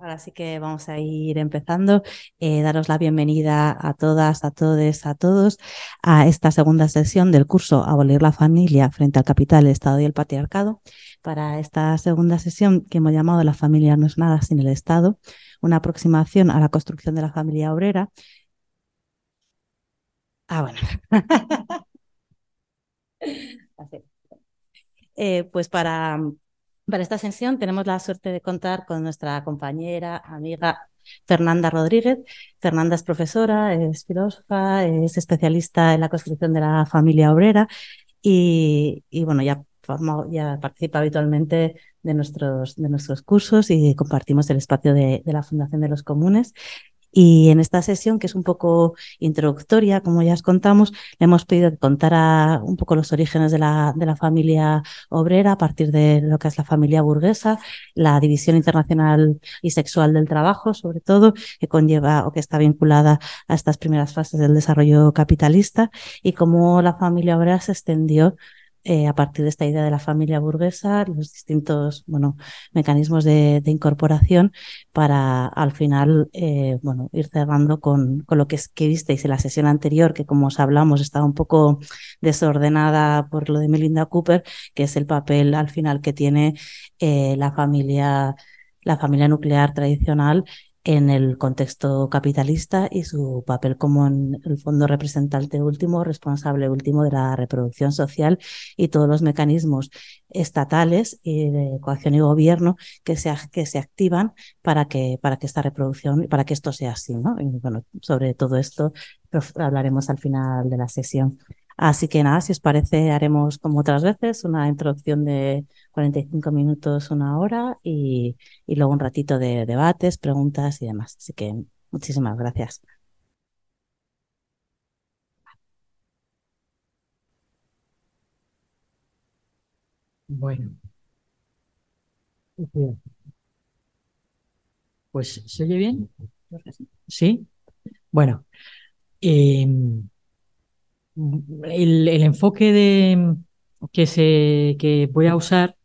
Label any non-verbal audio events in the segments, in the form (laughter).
Ahora sí que vamos a ir empezando. Eh, daros la bienvenida a todas, a todos, a todos a esta segunda sesión del curso Abolir la familia frente al capital, el Estado y el patriarcado. Para esta segunda sesión que hemos llamado La familia no es nada sin el Estado, una aproximación a la construcción de la familia obrera. Ah, bueno. (laughs) Eh, pues para para esta sesión tenemos la suerte de contar con nuestra compañera, amiga Fernanda Rodríguez. Fernanda es profesora, es filósofa, es especialista en la construcción de la familia obrera y, bueno, ya, ya participa habitualmente de nuestros, de nuestros cursos y compartimos el espacio de la Fundación de los Comunes. Y en esta sesión, que es un poco introductoria, como ya os contamos, le hemos pedido que contara un poco los orígenes de la, de la familia obrera a partir de lo que es la familia burguesa, la división internacional y sexual del trabajo, sobre todo, que conlleva o que está vinculada a estas primeras fases del desarrollo capitalista y cómo la familia obrera se extendió eh, a partir de esta idea de la familia burguesa, los distintos bueno, mecanismos de, incorporación para al final eh, bueno, ir cerrando con, con lo que, es, que visteis en la sesión anterior, que como os hablamos estaba un poco desordenada por lo de Melinda Cooper, que es el papel al final que tiene eh, la familia la familia nuclear tradicional en el contexto capitalista y su papel como en el fondo representante último, responsable último de la reproducción social y todos los mecanismos estatales y de coacción y gobierno que se, que se activan para que, para que esta reproducción, para que esto sea así. ¿no? Y bueno, sobre todo esto hablaremos al final de la sesión. Así que nada, si os parece, haremos como otras veces una introducción de 45 minutos, una hora y, luego un ratito de debates, preguntas y demás. Así que muchísimas gracias. Bueno. Pues, ¿se oye bien? ¿Sí? Bueno, em, el, el, enfoque de, que, se, que voy a usar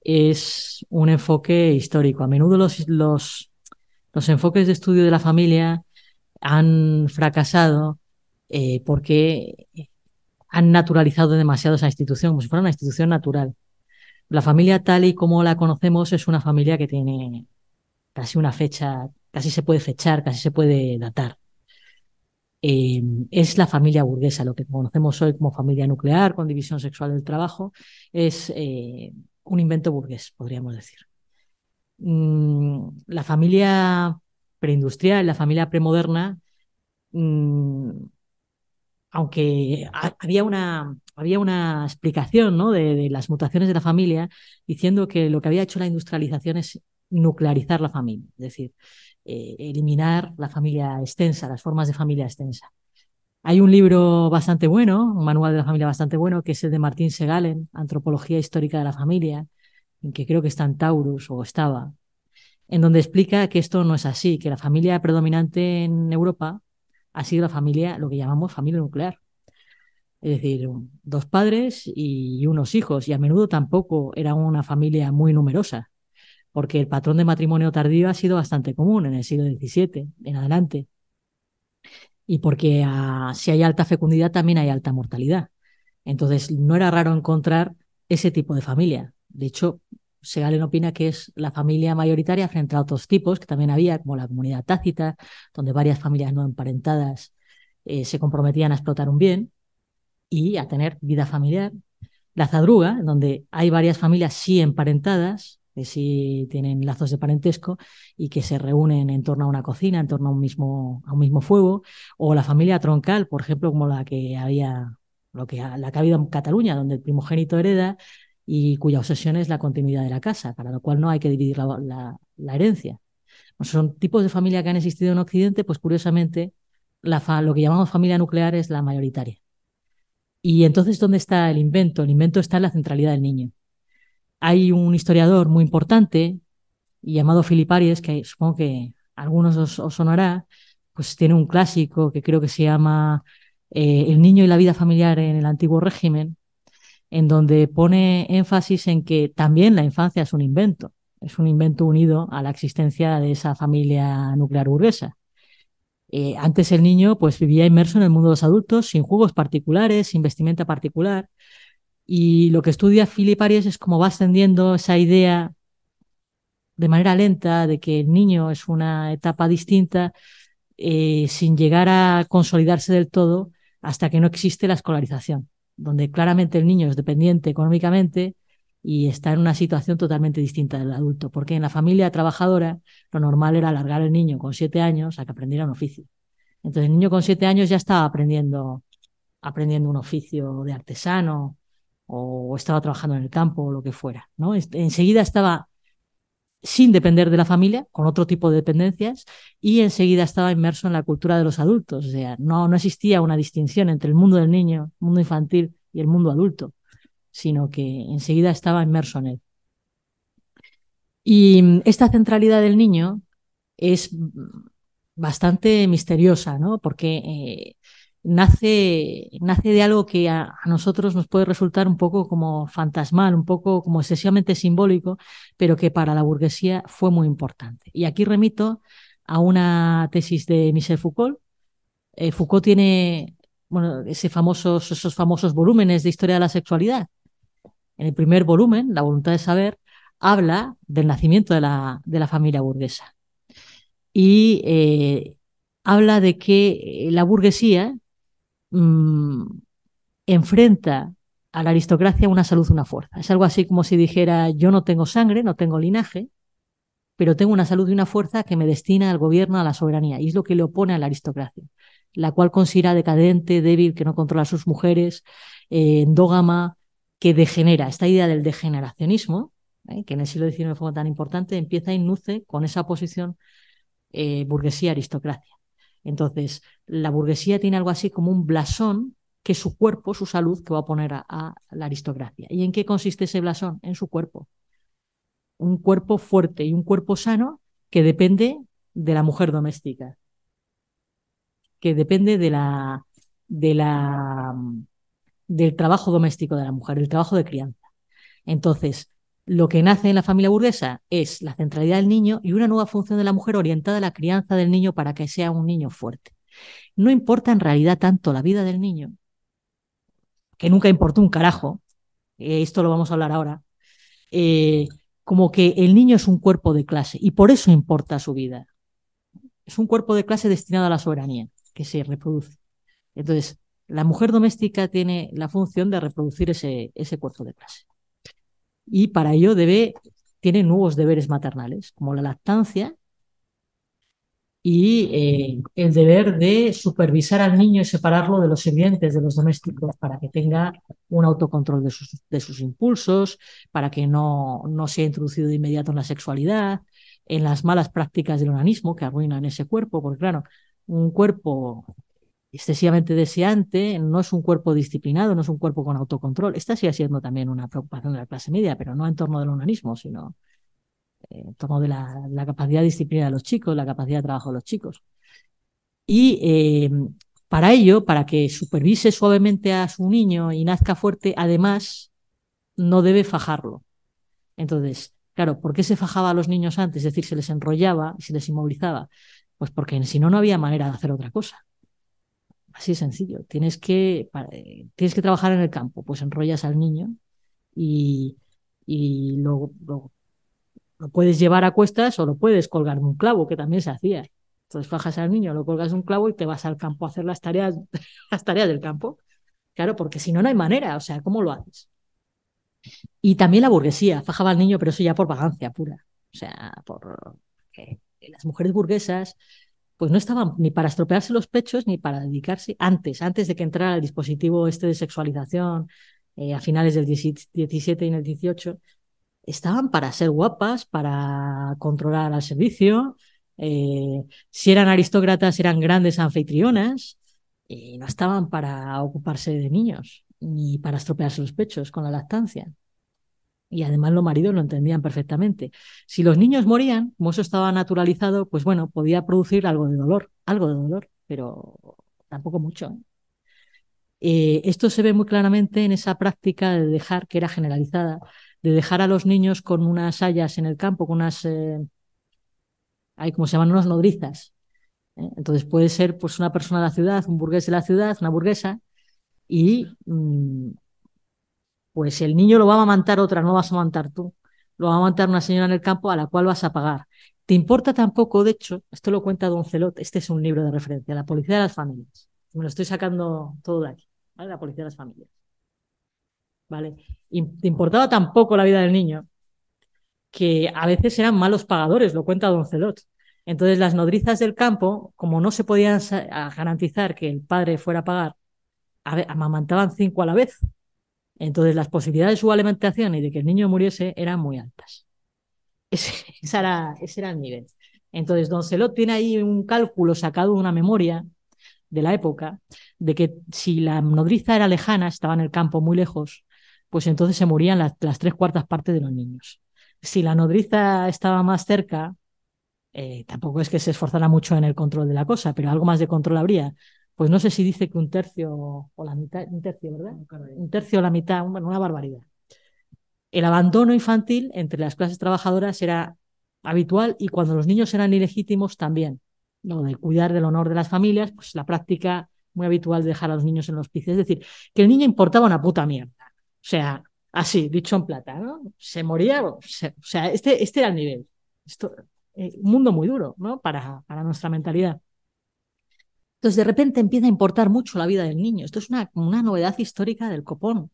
es un enfoque histórico. A menudo los, los, los enfoques de estudio de la familia han fracasado eh, porque han naturalizado demasiado esa institución, como si fuera una institución natural. La familia tal y como la conocemos es una familia que tiene casi una fecha, casi se puede fechar, casi se puede datar. Eh, es la familia burguesa, lo que conocemos hoy como familia nuclear, con división sexual del trabajo, es eh, un invento burgués, podríamos decir. Mm, la familia preindustrial, la familia premoderna, mm, aunque había una, había una explicación ¿no? de, las mutaciones de la familia diciendo que lo que había hecho la industrialización es nuclearizar la familia, es decir, eh, eliminar la familia extensa, las formas de familia extensa. Hay un libro bastante bueno, un manual de la familia bastante bueno, que es el de Martín Segalen, Antropología Histórica de la Familia, en que creo que está en Taurus o estaba, en donde explica que esto no es así, que la familia predominante en Europa ha sido la familia, lo que llamamos familia nuclear. Es decir, dos padres y unos hijos, y a menudo tampoco era una familia muy numerosa, porque el patrón de matrimonio tardío ha sido bastante común en el siglo XVII en adelante y porque ah, si hay alta fecundidad también hay alta mortalidad. Entonces no era raro encontrar ese tipo de familia. De hecho, Segalen opina que es la familia mayoritaria frente a otros tipos que también había, como la comunidad tácita, donde varias familias no emparentadas eh, se comprometían a explotar un bien y a tener vida familiar. La zadruga, donde hay varias familias sí emparentadas, que sí tienen lazos de parentesco y que se reúnen en torno a una cocina, en torno a un mismo, a un mismo fuego, o la familia troncal, por ejemplo, como la que había, lo que, la que ha habido en Cataluña, donde el primogénito hereda y cuya obsesión es la continuidad de la casa, para lo cual no hay que dividir la, la, herencia. son tipos de familia que han existido en Occidente, pues curiosamente la lo que llamamos familia nuclear es la mayoritaria. Y entonces, ¿dónde está el invento? El invento está en la centralidad del niño. Hay un historiador muy importante llamado Aries, que supongo que a algunos os, sonará, pues tiene un clásico que creo que se llama eh, El niño y la vida familiar en el antiguo régimen, en donde pone énfasis en que también la infancia es un invento, es un invento unido a la existencia de esa familia nuclear burguesa. Eh, antes el niño pues vivía inmerso en el mundo de los adultos, sin juegos particulares, sin vestimenta particular. Y lo que estudia Philip Arias es cómo va ascendiendo esa idea de manera lenta de que el niño es una etapa distinta, eh, sin llegar a consolidarse del todo hasta que no existe la escolarización, donde claramente el niño es dependiente económicamente y está en una situación totalmente distinta del adulto, porque en la familia trabajadora lo normal era alargar al niño con siete años a que aprendiera un oficio. Entonces el niño con siete años ya estaba aprendiendo, aprendiendo un oficio de artesano o estaba trabajando en el campo o lo que fuera. ¿no? Enseguida estaba sin depender de la familia, con otro tipo de dependencias, y enseguida estaba inmerso en la cultura de los adultos. O sea, no, no existía una distinción entre el mundo del niño, el mundo infantil y el mundo adulto sino que enseguida estaba inmerso en él. Y mm, esta centralidad del niño es bastante misteriosa, ¿no? Porque eh, nace, nace de algo que a, nosotros nos puede resultar un poco como fantasmal, un poco como excesivamente simbólico, pero que para la burguesía fue muy importante. Y aquí remito a una tesis de Michel Foucault. Eh, Foucault tiene bueno, ese famosos, esos famosos volúmenes de historia de la sexualidad, en el primer volumen, La voluntad de saber, habla del nacimiento de la, de la familia burguesa. Y eh, habla de que la burguesía mm, enfrenta a la aristocracia una salud, una fuerza. Es algo así como si dijera, yo no tengo sangre, no tengo linaje, pero tengo una salud y una fuerza que me destina al gobierno, a la soberanía. Y es lo que le opone a la aristocracia, la cual considera decadente, débil, que no controla a sus mujeres, eh, endógama, que degenera, esta idea del degeneracionismo, ¿eh? que en el siglo XIX fue tan importante, empieza a nuce con esa posición eh, burguesía-aristocracia. Entonces, la burguesía tiene algo así como un blasón que su cuerpo, su salud, que va a poner a, la aristocracia. ¿Y en qué consiste ese blasón? En su cuerpo. Un cuerpo fuerte y un cuerpo sano que depende de la mujer doméstica, que depende de la, de la del trabajo doméstico de la mujer, del trabajo de crianza. Entonces, lo que nace en la familia burguesa es la centralidad del niño y una nueva función de la mujer orientada a la crianza del niño para que sea un niño fuerte. No importa en realidad tanto la vida del niño, que nunca importó un carajo, eh, esto lo vamos a hablar ahora, eh, como que el niño es un cuerpo de clase y por eso importa su vida. Es un cuerpo de clase destinado a la soberanía, que se reproduce. Entonces, la mujer doméstica tiene la función de reproducir ese, ese cuerpo de clase. Y para ello debe, tiene nuevos deberes maternales, como la lactancia y eh, el deber de supervisar al niño y separarlo de los sirvientes, de los domésticos, para que tenga un autocontrol de sus, de sus impulsos, para que no, no sea introducido de inmediato en la sexualidad, en las malas prácticas del onanismo que arruinan ese cuerpo, porque claro, un cuerpo excesivamente deseante, no es un cuerpo disciplinado, no es un cuerpo con autocontrol. Esta sigue siendo también una preocupación de la clase media, pero no en torno del humanismo, sino eh, en torno de la, capacidad de disciplina de los chicos, la capacidad de trabajo de los chicos. Y eh, para ello, para que supervise suavemente a su niño y nazca fuerte, además, no debe fajarlo. Entonces, claro, ¿por qué se fajaba a los niños antes? Es decir, se les enrollaba y se les inmovilizaba. Pues porque si no, no había manera de hacer otra cosa. Así sencillo. Tienes que, eh, tienes que trabajar en el campo, pues enrollas al niño y, y lo, lo, puedes llevar a cuestas o lo puedes colgar en un clavo, que también se hacía. Entonces fajas al niño, lo colgas un clavo y te vas al campo a hacer las tareas, (laughs) las tareas del campo. Claro, porque si no, no hay manera. O sea, ¿cómo lo haces? Y también la burguesía fajaba al niño, pero eso ya por vagancia pura. O sea, por las mujeres burguesas pues no estaban ni para estropearse los pechos ni para dedicarse antes, antes de que entrara el dispositivo este de sexualización eh, a finales del 17 y en el 18, estaban para ser guapas, para controlar al servicio, eh, si eran aristócratas eran grandes anfitrionas y no estaban para ocuparse de niños. ni para estropearse los pechos con la lactancia. Y además los maridos lo entendían perfectamente. Si los niños morían, como eso estaba naturalizado, pues bueno, podía producir algo de dolor, algo de dolor, pero tampoco mucho. ¿eh? Eh, esto se ve muy claramente en esa práctica de dejar, que era generalizada, de dejar a los niños con unas hayas en el campo, con unas, eh, hay como se llaman, unas nodrizas. Entonces puede ser pues una persona de la ciudad, un burgués de la ciudad, una burguesa, y mm, pues el niño lo va a amamantar otra, no vas a amamantar tú. Lo va a amamantar una señora en el campo a la cual vas a pagar. ¿Te importa tampoco, de hecho, esto lo cuenta Don Celot, este es un libro de referencia, La Policía de las Familias. Me lo estoy sacando todo de aquí, ¿vale? La Policía de las Familias. ¿Vale? Te importaba tampoco la vida del niño, que a veces eran malos pagadores, lo cuenta Don Celot. Entonces las nodrizas del campo, como no se podían garantizar que el padre fuera a pagar, amamantaban cinco a la vez. Entonces las posibilidades de su alimentación y de que el niño muriese eran muy altas. (laughs) Ese, era, el nivel. Entonces Don Celot tiene ahí un cálculo sacado de una memoria de la época, de que si la nodriza era lejana, estaba en el campo muy lejos, pues entonces se morían las, tres cuartas partes de los niños. Si la nodriza estaba más cerca, eh, tampoco es que se esforzara mucho en el control de la cosa, pero algo más de control habría pues no sé si dice que un tercio o la mitad, un tercio, ¿verdad? Un tercio o la mitad, bueno, una barbaridad. El abandono infantil entre las clases trabajadoras era habitual y cuando los niños eran ilegítimos también. Lo de cuidar del honor de las familias, pues la práctica muy habitual de dejar a los niños en los hospicio. Es decir, que el niño importaba una puta mierda. O sea, así, dicho en plata, ¿no? Se moría, o sea, este, este era el nivel. Esto, eh, un mundo muy duro, ¿no? Para, para nuestra mentalidad. Entonces, de repente empieza a importar mucho la vida del niño. Esto es una, una novedad histórica del copón,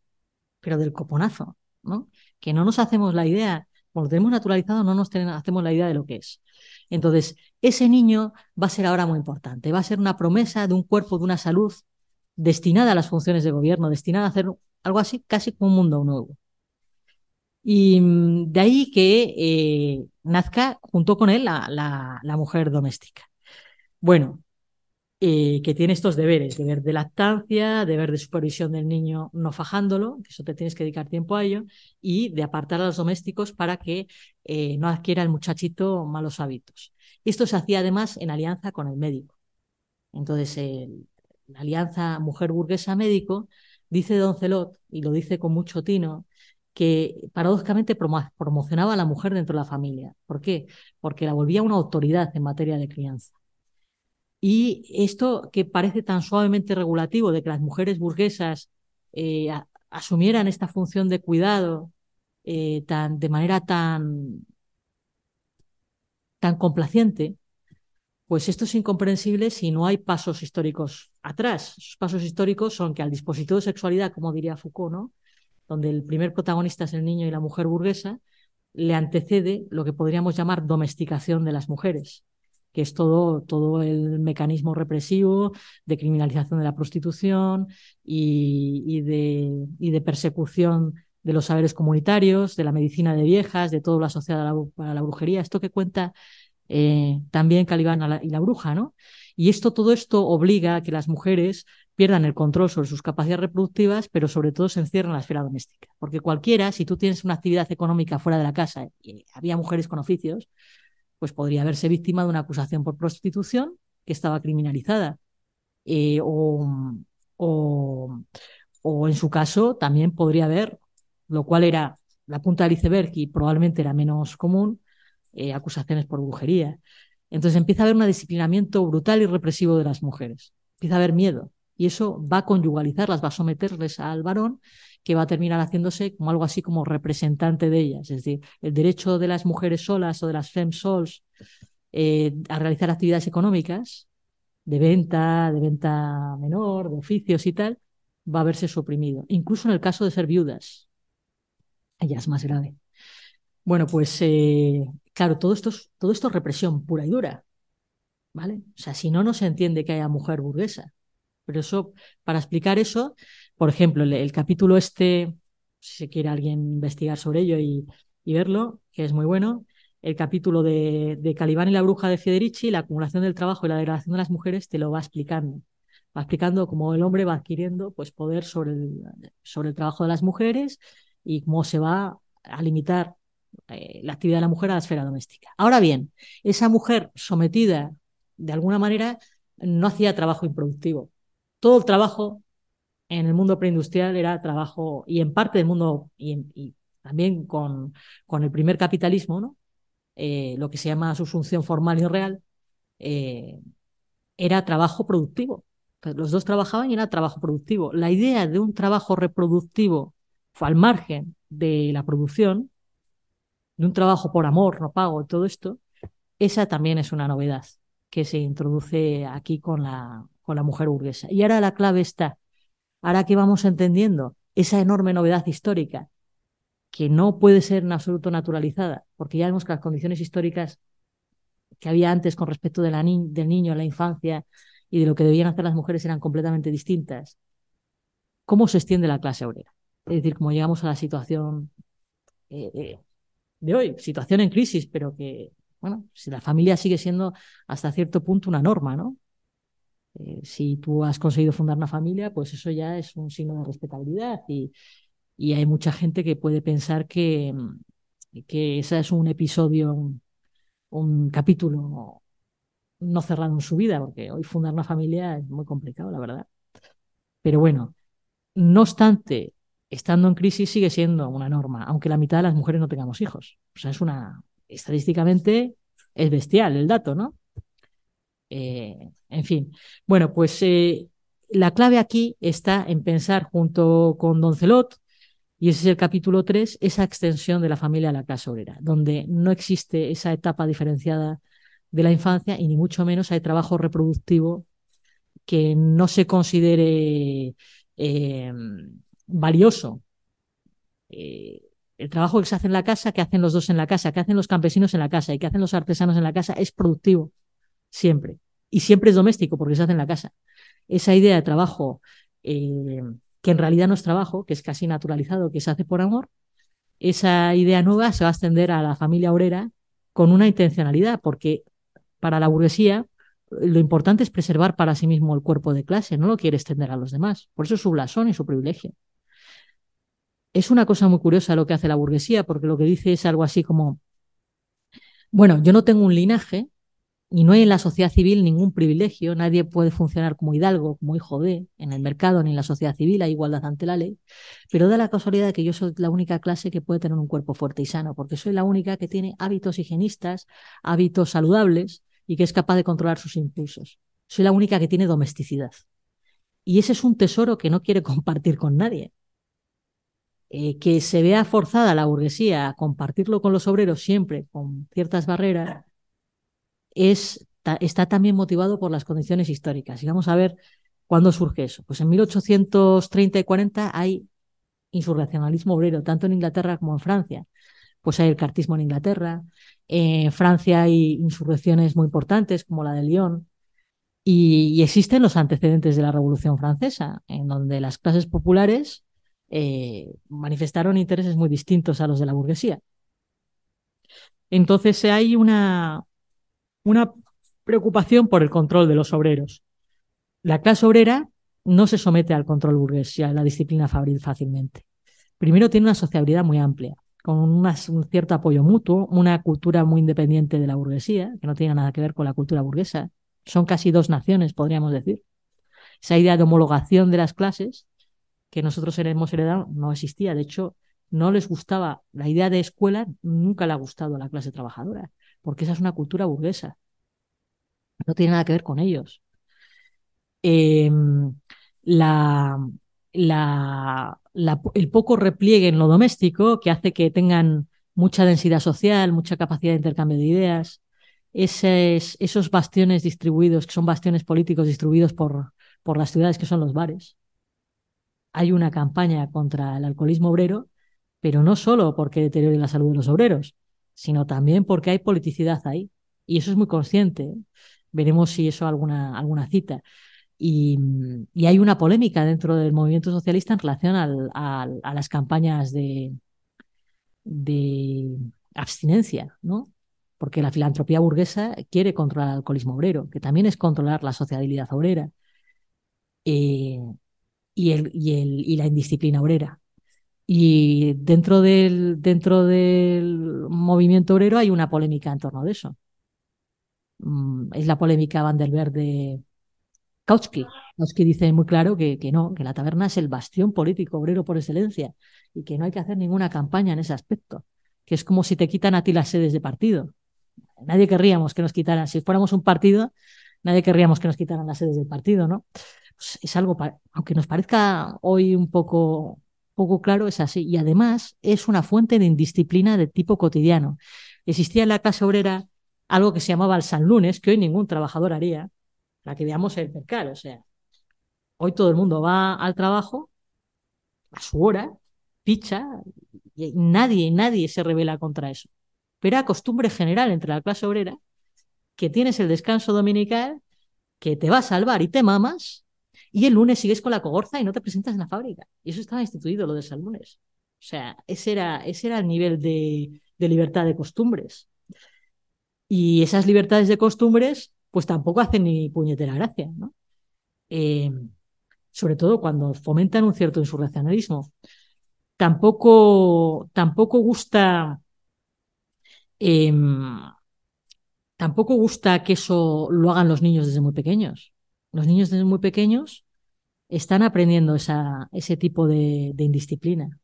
pero del coponazo, ¿no? Que no nos hacemos la idea, como lo tenemos naturalizado, no nos hacemos la idea de lo que es. Entonces, ese niño va a ser ahora muy importante, va a ser una promesa de un cuerpo, de una salud destinada a las funciones de gobierno, destinada a hacer algo así, casi como un mundo nuevo. Y mm, de ahí que eh, nazca junto con él la, la, la mujer doméstica. Bueno, eh, que tiene estos deberes, deber de lactancia, deber de supervisión del niño no fajándolo, que eso te tienes que dedicar tiempo a ello, y de apartar a los domésticos para que eh, no adquiera el muchachito malos hábitos. Esto se hacía además en alianza con el médico. Entonces, la alianza mujer burguesa médico, dice Don Celot, y lo dice con mucho tino, que paradójicamente promocionaba a la mujer dentro de la familia. ¿Por qué? Porque la volvía una autoridad en materia de crianza. Y esto que parece tan suavemente regulativo de que las mujeres burguesas eh, asumieran esta función de cuidado eh, tan, de manera tan, tan complaciente, pues esto es incomprensible si no hay pasos históricos atrás. Esos pasos históricos son que al dispositivo de sexualidad, como diría Foucault, ¿no? donde el primer protagonista es el niño y la mujer burguesa, le antecede lo que podríamos llamar domesticación de las mujeres que es todo, todo el mecanismo represivo de criminalización de la prostitución y, de, persecución de los saberes comunitarios, de la medicina de viejas, de todo lo asociado a la, brujería. Esto que cuenta eh, también Calibán y la bruja, ¿no? Y esto, todo esto obliga a que las mujeres pierdan el control sobre sus capacidades reproductivas, pero sobre todo se encierran en la esfera doméstica. Porque cualquiera, si tú tienes una actividad económica fuera de la casa, y había mujeres con oficios, pues podría haberse víctima de una acusación por prostitución que estaba criminalizada. Eh, o, o, en su caso también podría haber, lo cual era la punta del iceberg y probablemente era menos común, eh, acusaciones por brujería. Entonces empieza a haber un disciplinamiento brutal y represivo de las mujeres. Empieza a haber miedo. Y eso va a conyugalizarlas, va a someterles al varón que va a terminar haciéndose como algo así como representante de ellas. Es decir, el derecho de las mujeres solas o de las fem sols eh, a realizar actividades económicas de venta, de venta menor, de oficios y tal, va a verse suprimido. Incluso en el caso de ser viudas. Ella es más grave. Bueno, pues eh, claro, todo esto, es, todo esto es represión pura y dura. ¿Vale? O sea, si no, no se entiende que haya mujer burguesa. Pero eso, para explicar eso, por ejemplo, el, capítulo este, si quiere alguien investigar sobre ello y, verlo, que es muy bueno, el capítulo de, Calibán y la bruja de Federici, la acumulación del trabajo y la degradación de las mujeres, te lo va explicando. va explicando cómo el hombre va adquiriendo pues, poder sobre el, sobre el trabajo de las mujeres y cómo se va a limitar eh, la actividad de la mujer a la esfera doméstica. Ahora bien, esa mujer sometida de alguna manera no hacía trabajo improductivo. Todo el trabajo en el mundo preindustrial era trabajo, y en parte del mundo, y, también con, con, el primer capitalismo, ¿no? Eh, lo que se llama su función formal y real, eh, era trabajo productivo. los dos trabajaban y era trabajo productivo. La idea de un trabajo reproductivo al margen de la producción, de un trabajo por amor, no pago, todo esto, esa también es una novedad que se introduce aquí con la, con la mujer burguesa. Y ahora la clave está, ahora que vamos entendiendo esa enorme novedad histórica que no puede ser en absoluto naturalizada, porque ya vemos que las condiciones históricas que había antes con respecto del niño la infancia y de lo que debían hacer las mujeres eran completamente distintas. ¿Cómo se extiende la clase obrera? Es decir, cómo llegamos a la situación eh, eh, de hoy, situación en crisis, pero que, bueno, si la familia sigue siendo hasta cierto punto una norma, ¿no? Eh, si tú has conseguido fundar una familia, pues eso ya es un signo de respetabilidad y, hay mucha gente que puede pensar que, que ese es un episodio, un, capítulo no cerrado en su vida, porque hoy fundar una familia es muy complicado, la verdad. Pero bueno, no obstante, estando en crisis sigue siendo una norma, aunque la mitad de las mujeres no tengamos hijos. O sea, es una, estadísticamente, es bestial el dato, ¿no? Eh, en fin, bueno, pues eh, la clave aquí está en pensar junto con Doncelot, y ese es el capítulo 3, esa extensión de la familia a la clase obrera, donde no existe esa etapa diferenciada de la infancia y ni mucho menos hay trabajo reproductivo que no se considere eh, valioso. El trabajo que se hace en la casa, que hacen los dos en la casa, que hacen los campesinos en la casa y que hacen los artesanos en la casa es productivo, siempre. Y siempre es doméstico porque se hace en la casa. Esa idea de trabajo, eh, que en realidad no es trabajo, que es casi naturalizado, que se hace por amor, esa idea nueva se va a extender a la familia obrera con una intencionalidad, porque para la burguesía lo importante es preservar para sí mismo el cuerpo de clase, no lo quiere extender a los demás. Por eso es su blasón y su privilegio es una cosa muy curiosa lo que hace la burguesía, porque lo que dice es algo así como, bueno, yo no tengo un linaje y no hay en la sociedad civil ningún privilegio, nadie puede funcionar como hidalgo, como hijo de, en el mercado ni en la sociedad civil, hay igualdad ante la ley, pero da la casualidad de que yo soy la única clase que puede tener un cuerpo fuerte y sano, porque soy la única que tiene hábitos higienistas, hábitos saludables y que es capaz de controlar sus impulsos. Soy la única que tiene domesticidad. Y ese es un tesoro que no quiere (laughs) compartir con nadie. Eh, que se vea forzada la burguesía a compartirlo con los obreros siempre con ciertas barreras, es, está también motivado por las condiciones históricas. Y vamos a ver cuándo surge eso. Pues en 1830 y 40 hay insurreccionalismo obrero, tanto en Inglaterra como en Francia. Pues hay el cartismo en Inglaterra, en Francia hay insurrecciones muy importantes como la de Lyon, y, y, existen los antecedentes de la Revolución Francesa, en donde las clases populares eh, manifestaron intereses muy distintos a los de la burguesía. Entonces hay una, una preocupación por el control de los obreros. La clase obrera no se somete al control burgués y a la disciplina fabril fácilmente. Primero tiene una sociabilidad muy amplia, con un cierto apoyo mutuo, una cultura muy independiente de la burguesía, que no tiene nada que ver con la cultura burguesa. Son casi dos naciones, podríamos decir. Esa idea de homologación de las clases que nosotros hemos heredado no existía. De hecho, no les gustaba la idea de escuela, nunca le ha gustado a la clase trabajadora, porque esa es una cultura burguesa. No tiene nada que ver con ellos. Em, la, la, el poco repliegue en lo doméstico que hace que tengan mucha densidad social, mucha capacidad de intercambio de ideas, esos, bastiones distribuidos, que son bastiones políticos distribuidos por, por las ciudades que son los bares, hay una campaña contra el alcoholismo obrero, pero no solo porque deteriore la salud de los obreros, sino también porque hay politicidad ahí. Y eso es muy consciente. ¿eh? Veremos si eso alguna, alguna cita. Y, hay una polémica dentro del movimiento socialista en relación a las campañas de, de abstinencia, ¿no? Porque la filantropía burguesa quiere controlar el alcoholismo obrero, que también es controlar la sociabilidad obrera. eh, y, el, y, el, y la indisciplina obrera. Y dentro del, dentro del movimiento obrero hay una polémica en torno de eso. Mm, es la polémica Van der de Kautsky. Kautsky dice muy claro que, que, no, que la taberna es el bastión político obrero por excelencia y que no hay que hacer ninguna campaña en ese aspecto, que es como si te quitan a ti las sedes de partido. Nadie querríamos que nos quitaran, si fuéramos un partido, nadie querríamos que nos quitaran las sedes del partido, ¿no? Pues es algo, aunque nos parezca hoy un poco, poco claro, es así. Y además es una fuente de indisciplina de tipo cotidiano. Existía en la clase obrera algo que se llamaba el San Lunes, que hoy ningún trabajador haría, para que veamos el mercado. O sea, hoy todo el mundo va al trabajo a su hora, picha, y nadie, nadie se revela contra eso. Pero era costumbre general entre la clase obrera que tienes el descanso dominical, que te va a salvar y te mamas, y el lunes sigues con la cogorza y no te presentas en la fábrica. Y eso estaba instituido, lo de San Lunes. O sea, ese era, ese era el nivel de, libertad de costumbres. Y esas libertades de costumbres, pues tampoco hacen ni puñetera gracia, ¿no? Eh, sobre todo cuando fomentan un cierto insurreccionalismo. Tampoco, tampoco gusta, em, tampoco gusta que eso lo hagan los niños desde muy pequeños. Los niños desde muy pequeños están aprendiendo ese tipo de indisciplina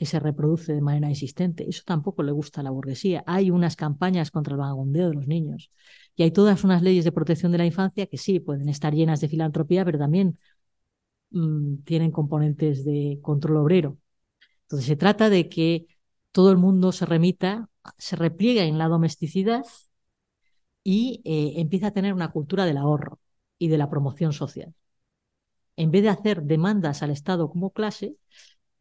que se reproduce de manera insistente. Eso tampoco le gusta a la burguesía. Hay unas campañas contra el vagabundeo de los niños y hay todas unas leyes de protección de la infancia que sí pueden estar llenas de filantropía, pero también mm, tienen componentes de control obrero. Entonces se trata de que todo el mundo se remita, se repliegue en la domesticidad y eh, empieza a tener una cultura del ahorro y de la promoción social. En vez de hacer demandas al Estado como clase,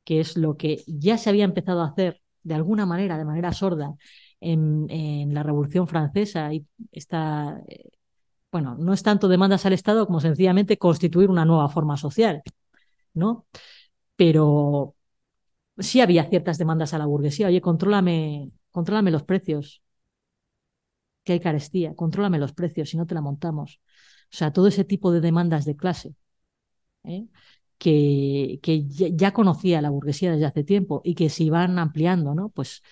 que es lo que ya se había empezado a hacer de alguna manera, de manera sorda, en, la Revolución Francesa y está, eh, bueno, no es tanto demandas al Estado como sencillamente constituir una nueva forma social, ¿no? Pero sí había ciertas demandas a la burguesía. Oye, contrólame, contrólame los precios, que hay carestía, contrólame los precios si no te la montamos. O sea, todo ese tipo de demandas de clase. ¿eh? que, ya conocía la burguesía desde hace tiempo y que se iban ampliando, ¿no? Pues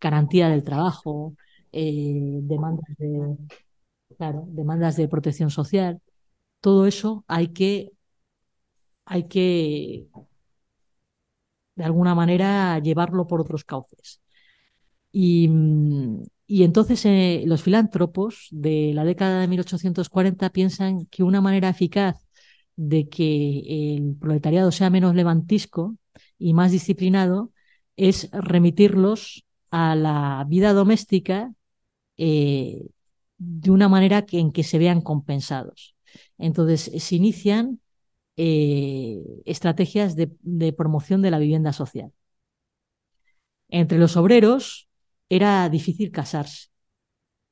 garantía del trabajo, eh, demandas de claro, demandas de protección social, todo eso hay que hay que de alguna manera llevarlo por otros cauces. Y, y entonces eh, los filántropos de la década de 1840 piensan que una manera eficaz de que el proletariado sea menos levantisco y más disciplinado es remitirlos a la vida doméstica eh, de una manera en que se vean compensados. Entonces, se inician eh, estrategias de, promoción de la vivienda social. Entre los obreros era difícil casarse.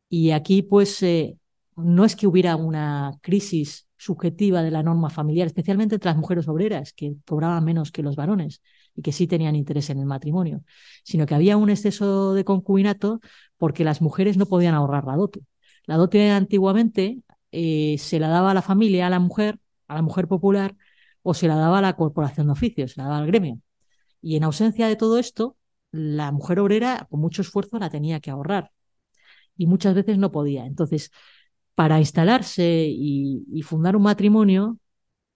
Y aquí, pues, eh, no es que hubiera una crisis subjetiva de la norma familiar, especialmente entre las mujeres obreras, que cobraban menos que los varones y que sí tenían interés en el matrimonio, sino que había un exceso de concubinato porque las mujeres no podían ahorrar la dote. La dote antiguamente eh, se la daba a la familia, a la mujer, a la mujer popular, o se la daba a la corporación de oficios, se la daba al gremio. Y en ausencia de todo esto, la mujer obrera, con mucho esfuerzo, la tenía que ahorrar. Y muchas veces no podía. Entonces, para instalarse y, fundar un matrimonio,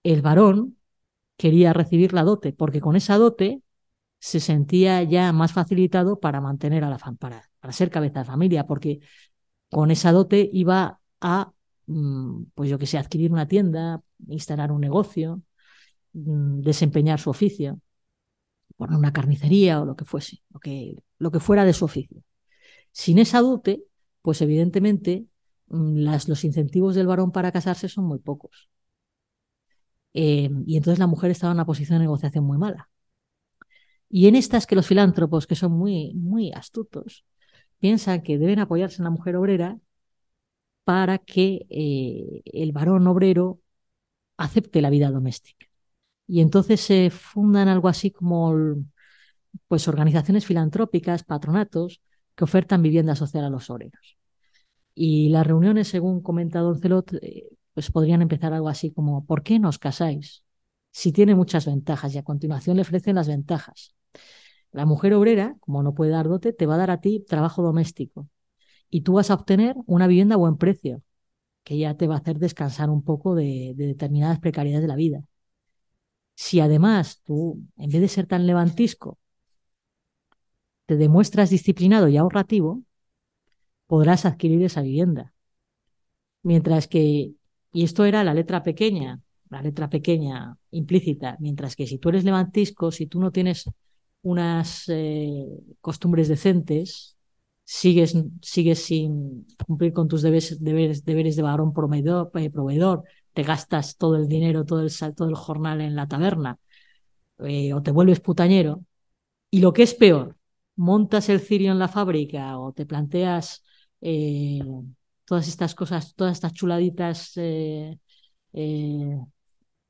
el varón quería recibir la dote, porque con esa dote se sentía ya más facilitado para mantener a la para, para ser cabeza de familia, porque con esa dote iba a, mm, pues yo que sé, adquirir una tienda, instalar un negocio, mm, desempeñar su oficio, poner una carnicería o lo que fuese, lo que, lo que fuera de su oficio. Sin esa dote, pues evidentemente Mm, los incentivos del varón para casarse son muy pocos. Eh, y entonces la mujer estaba en una posición de negociación muy mala. Y en estas que los filántropos, que son muy, muy astutos, piensan que deben apoyarse en la mujer obrera para que eh, el varón obrero acepte la vida doméstica. Y entonces se fundan algo así como pues, organizaciones filantrópicas, patronatos, que ofertan vivienda social a los obreros. Y las reuniones, según comenta Don Celot, eh, pues podrían empezar algo así como, ¿por qué nos casáis? Si tiene muchas ventajas y a continuación le ofrecen las ventajas. La mujer obrera, como no puede dar dote, te va a dar a ti trabajo doméstico y tú vas a obtener una vivienda a buen precio, que ya te va a hacer descansar un poco de, de determinadas precariedades de la vida. Si además tú, en vez de ser tan levantisco, te demuestras disciplinado y ahorrativo, podrás adquirir esa vivienda. Mientras que, y esto era la letra pequeña, la letra pequeña implícita, mientras que si tú eres levantisco, si tú no tienes unas eh, costumbres decentes, sigues, sigues sin cumplir con tus deberes, deberes, deberes de varón eh, proveedor, te gastas todo el dinero, todo el, todo el jornal en la taberna, eh, o te vuelves putañero, y lo que es peor, montas el cirio en la fábrica o te planteas todas estas cosas, todas estas chuladitas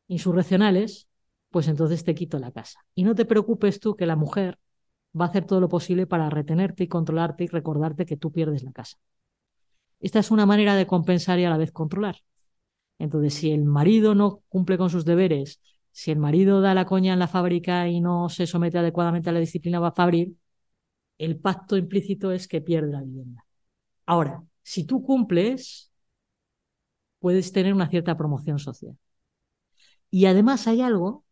insurreccionales, pues entonces te quito la casa. Y no te preocupes tú que la mujer va a hacer todo lo posible para retenerte y controlarte y recordarte que tú pierdes la casa. Esta es una manera de compensar y a la vez controlar. Entonces, si el marido no cumple con sus deberes, si el marido da la coña en la fábrica y no se somete adecuadamente a la disciplina abrir, el pacto implícito es que pierde la vivienda. Ahora, si tú cumples, puedes tener una cierta promoción social. Y además hay algo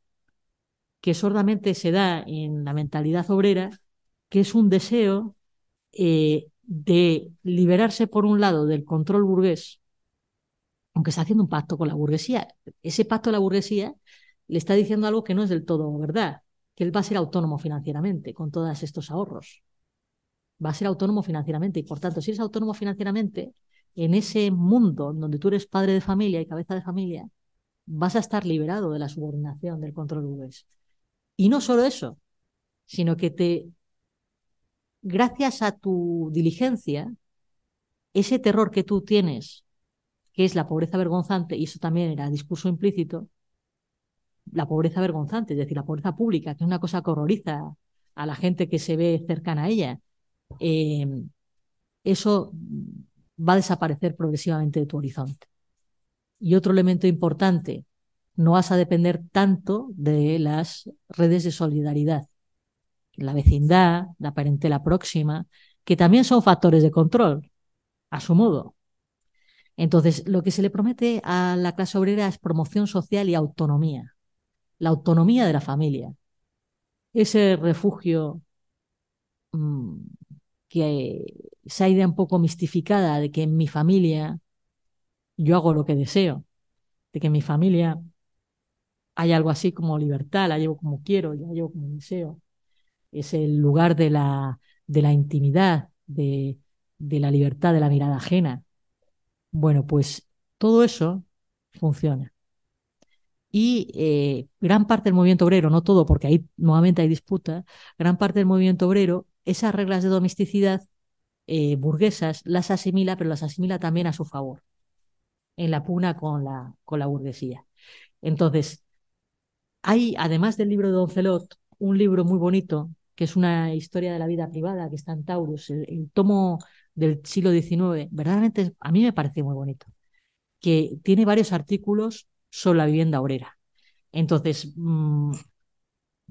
que sordamente se da en la mentalidad obrera, que es un deseo eh, de liberarse, por un lado, del control burgués, aunque está haciendo un pacto con la burguesía. Ese pacto de la burguesía le está diciendo algo que no es del todo verdad, que él va a ser autónomo financieramente con todos estos ahorros. Va a ser autónomo financieramente y, por tanto, si eres autónomo financieramente, en ese mundo donde tú eres padre de familia y cabeza de familia, vas a estar liberado de la subordinación del control burgués. Y no solo eso, sino que te, gracias a tu diligencia, ese terror que tú tienes, que es la pobreza vergonzante, y eso también era discurso implícito, la pobreza vergonzante, es decir, la pobreza pública, que es una cosa que horroriza a la gente que se ve cercana a ella, eh, eso va a desaparecer progresivamente de tu horizonte. Y otro elemento importante, no vas a depender tanto de las redes de solidaridad, la vecindad, la parentela próxima, que también son factores de control, a su modo. Entonces, lo que se le promete a la clase obrera es promoción social y autonomía, la autonomía de la familia, ese refugio mm, que esa idea un poco mistificada de que en mi familia yo hago lo que deseo, de que en mi familia hay algo así como libertad, la llevo como quiero, la llevo como deseo. Es el lugar de la, de la intimidad, de, de la libertad, de la mirada ajena. Bueno, pues todo eso funciona. Y eh, gran parte del movimiento obrero, no todo, porque ahí nuevamente hay disputa, gran parte del movimiento obrero, esas reglas de domesticidad eh, burguesas las asimila, pero las asimila también a su favor, en la pugna con la, con la burguesía. Entonces, hay, además del libro de Don Celot, un libro muy bonito, que es una historia de la vida privada, que está en Taurus, el, tomo del siglo XIX, verdaderamente a mí me parece muy bonito, que tiene varios artículos sobre la vivienda obrera. Entonces, mm,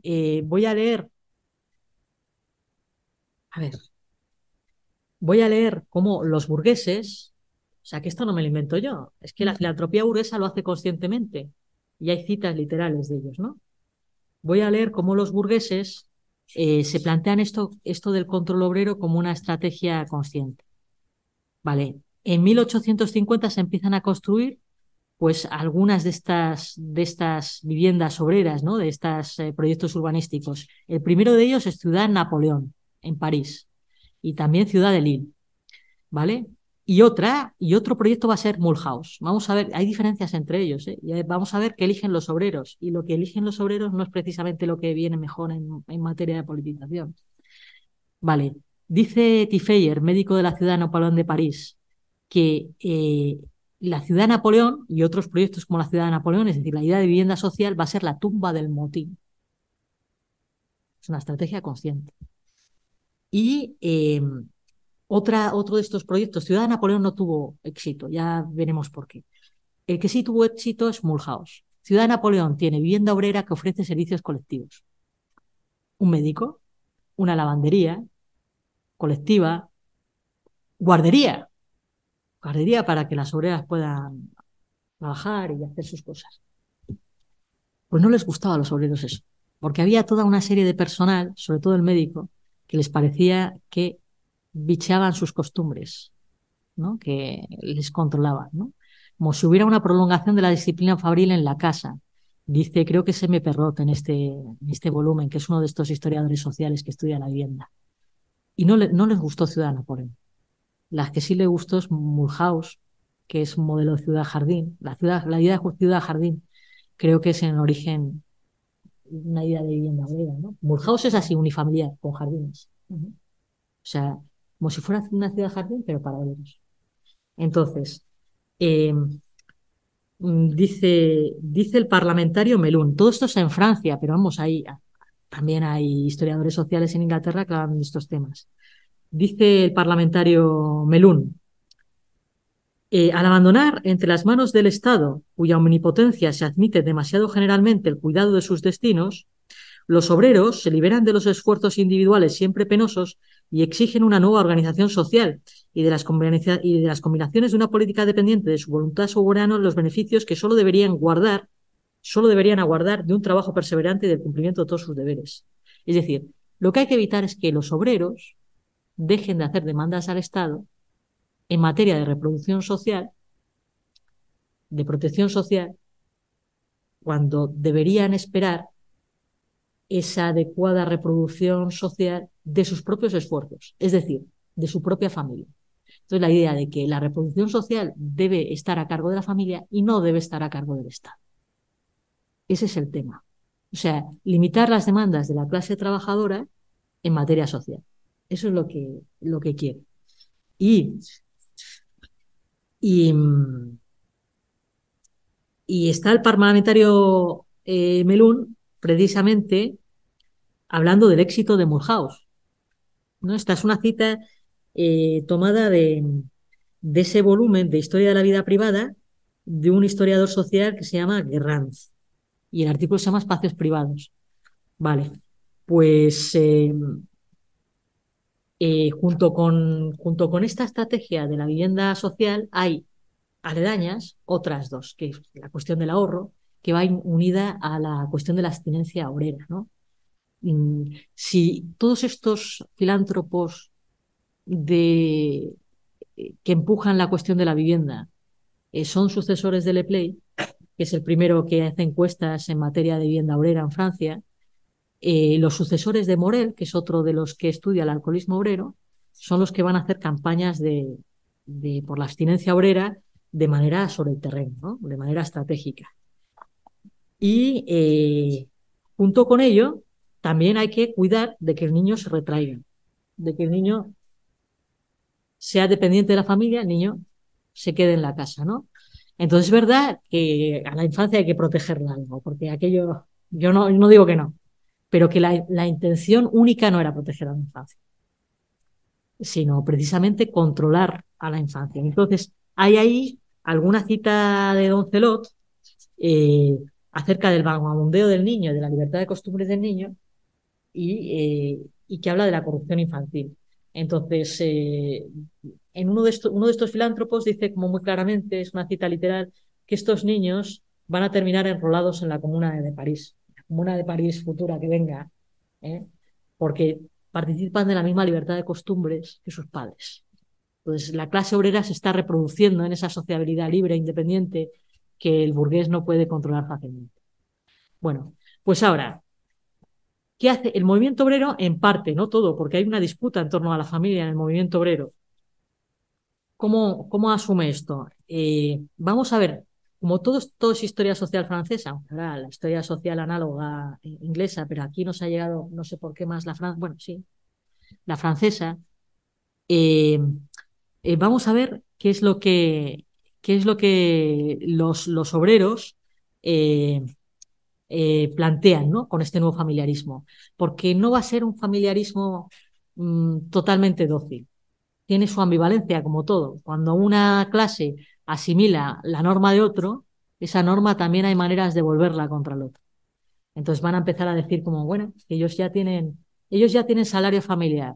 eh, voy a leer, a ver, voy a leer cómo los burgueses, o sea que esto no me lo invento yo, es que la filantropía burguesa lo hace conscientemente y hay citas literales de ellos, ¿no? Voy a leer cómo los burgueses eh, se plantean esto, esto del control obrero como una estrategia consciente. Vale, en 1850 se empiezan a construir pues algunas de estas, de estas viviendas obreras, ¿no? de estos eh, proyectos urbanísticos. El primero de ellos es Ciudad Napoleón, en París, y también Ciudad de Lille. ¿Vale? Y otra, y otro proyecto va a ser Mulhouse. Vamos a ver, hay diferencias entre ellos, ¿eh? vamos a ver qué eligen los obreros. Y lo que eligen los obreros no es precisamente lo que viene mejor en, materia de politización. Vale, dice Tiffeyer, médico de la ciudad de Napoleón de París, que eh, la ciudad de Napoleón y otros proyectos como la ciudad de Napoleón, es decir, la idea de vivienda social, va a ser la tumba del motín. Es una estrategia consciente. Y eh, otra, otro de estos proyectos, Ciudad de Napoleón no tuvo éxito, ya veremos por qué. El que sí tuvo éxito es Mulhouse. Ciudad de Napoleón tiene vivienda obrera que ofrece servicios colectivos. Un médico, una lavandería colectiva, guardería, guardería para que las obreras puedan trabajar y hacer sus cosas. Pues no les gustaba a los obreros eso, porque había toda una serie de personal, sobre todo el médico, que les parecía que bicheaban sus costumbres, ¿no? que les controlaban, ¿no? como si hubiera una prolongación de la disciplina fabril en la casa. Dice, creo que se me Perrot en este, en este volumen, que es uno de estos historiadores sociales que estudia la vivienda. Y no, les gustó Ciudad Napoleón. Las que sí le gustó es Mulhouse, que es un modelo de ciudad-jardín. La, ciudad, la idea de ciudad-jardín creo que es en origen una idea de vivienda obrera. ¿no? Mulhouse es así, unifamiliar, con jardines. O sea, como si fuera una ciudad-jardín, pero para obreros. Entonces, eh, dice, dice el parlamentario Melún, todo esto es en Francia, pero vamos, ahí también hay historiadores sociales en Inglaterra que hablan de estos temas. Dice el parlamentario Melún, eh, al abandonar entre las manos del Estado, cuya omnipotencia se admite demasiado generalmente el cuidado de sus destinos, los obreros se liberan de los esfuerzos individuales siempre penosos y exigen una nueva organización social y de, las combinaciones de una política dependiente de su voluntad soberana los beneficios que solo deberían guardar, solo deberían aguardar de un trabajo perseverante y del cumplimiento de todos sus deberes. Es decir, lo que hay que evitar es que los obreros dejen de hacer demandas al Estado en materia de reproducción social, de protección social, cuando deberían esperar esa adecuada reproducción social de sus propios esfuerzos, es decir, de su propia familia. Entonces, la idea de que la reproducción social debe estar a cargo de la familia y no debe estar a cargo del Estado. Ese es el tema. O sea, limitar las demandas de la clase trabajadora en materia social. Eso es lo que, lo que quiere. Y, y, está el parlamentario eh, Melún precisamente hablando del éxito de Mulhouse. ¿no? Esta es una cita eh, tomada de, ese volumen de Historia de la Vida Privada de un historiador social que se llama Guerranz. Y el artículo se llama Espacios Privados. Vale, pues eh, eh, junto, con, junto con esta estrategia de la vivienda social hay aledañas, otras dos, que es la cuestión del ahorro, que va unida a la cuestión de la abstinencia obrera. ¿no? Mm, si todos estos filántropos de, eh, que empujan la cuestión de la vivienda eh, son sucesores de Le Play, que es el primero que hace encuestas en materia de vivienda obrera en Francia, eh, los sucesores de Morel, que es otro de los que estudia el alcoholismo obrero, son los que van a hacer campañas de, por la abstinencia obrera de manera sobre el terreno, de manera estratégica. Y junto con ello, también hay que cuidar de que el niño se retraiga, de que el niño sea dependiente de la familia, el niño se quede en la casa, ¿no? Entonces es verdad que a la infancia hay que protegerla algo, porque aquello, yo no, no digo que no, pero que la, la intención única no era proteger a la infancia, sino precisamente controlar a la infancia. Entonces, hay ahí alguna cita de Don Celot eh, acerca del vagabundeo del niño, de la libertad de costumbres del niño, y, eh, y que habla de la corrupción infantil. Entonces, eh, en uno de, estos, uno de estos filántropos dice como muy claramente, es una cita literal, que estos niños van a terminar enrolados en la comuna de París, la comuna de París futura que venga, ¿eh? porque participan de la misma libertad de costumbres que sus padres. Entonces, la clase obrera se está reproduciendo en esa sociabilidad libre e independiente que el burgués no puede controlar fácilmente. Bueno, pues ahora, ¿qué hace el movimiento obrero? En parte, no todo, porque hay una disputa en torno a la familia en el movimiento obrero. ¿Cómo, cómo asume esto? Eh, vamos a ver, como todo, todo es historia social francesa, la historia social análoga eh, inglesa, pero aquí nos ha llegado, no sé por qué más la francesa, bueno, sí, la francesa. Eh, vamos a ver qué es lo que qué es lo que los, los obreros eh, plantean ¿no? con este nuevo familiarismo. Porque no va a ser un familiarismo mm, totalmente dócil. Tiene su ambivalencia, como todo. Cuando una clase asimila la norma de otro, esa norma también hay maneras de volverla contra el otro. Entonces van a empezar a decir como, bueno, ellos ya tienen, ellos ya tienen salario familiar.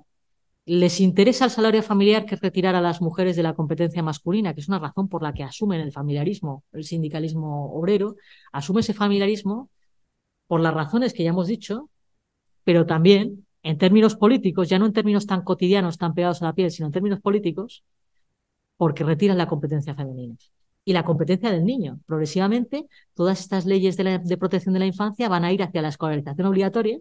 Les interesa el salario familiar que retirar a las mujeres de la competencia masculina, que es una razón por la que asumen el familiarismo, el sindicalismo obrero, asume ese familiarismo por las razones que ya hemos dicho, pero también en términos políticos, ya no en términos tan cotidianos, tan pegados a la piel, sino en términos políticos, porque retiran la competencia femenina y la competencia del niño. Progresivamente, todas estas leyes de, protección de la infancia van a ir hacia la escolarización obligatoria,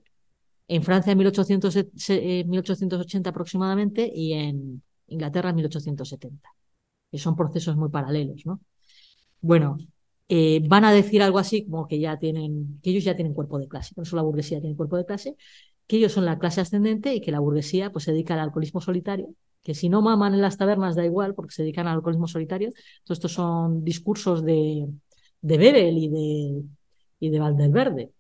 en Francia en 1880 aproximadamente y en Inglaterra en 1870. Que son procesos muy paralelos, ¿no? Bueno, eh, van a decir algo así como que ya tienen, que ellos ya tienen cuerpo de clase, por eso la burguesía tiene cuerpo de clase, que ellos son la clase ascendente y que la burguesía pues se dedica al alcoholismo solitario que si no maman en las tabernas da igual porque se dedican al alcoholismo solitario. Todos estos son discursos de, de Bebel y de, y de Valdeverde,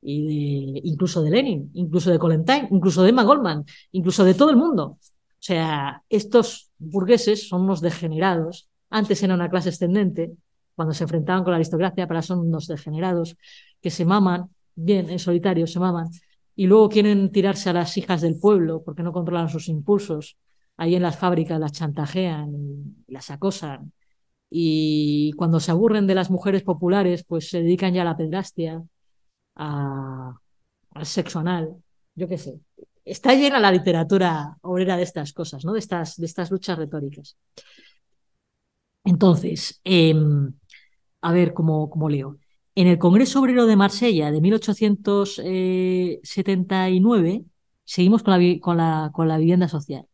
y de, incluso de Lenin, incluso de Colentine, incluso de Emma Goldman, incluso de todo el mundo. O sea, estos burgueses son unos degenerados. Antes era una clase ascendente, cuando se enfrentaban con la aristocracia, pero son unos degenerados que se maman, bien, en solitario se maman, y luego quieren tirarse a las hijas del pueblo porque no controlan sus impulsos ahí en las fábricas las chantajean y las acosan. Y cuando se aburren de las mujeres populares, pues se dedican ya a la pedrastia, al sexo anal, yo qué sé. Está llena la literatura obrera de estas cosas, ¿no? de, estas, de estas luchas retóricas. Entonces, em, a ver cómo, cómo leo. En el Congreso Obrero de Marsella de 1879 eh, seguimos con la, con la, con la vivienda social.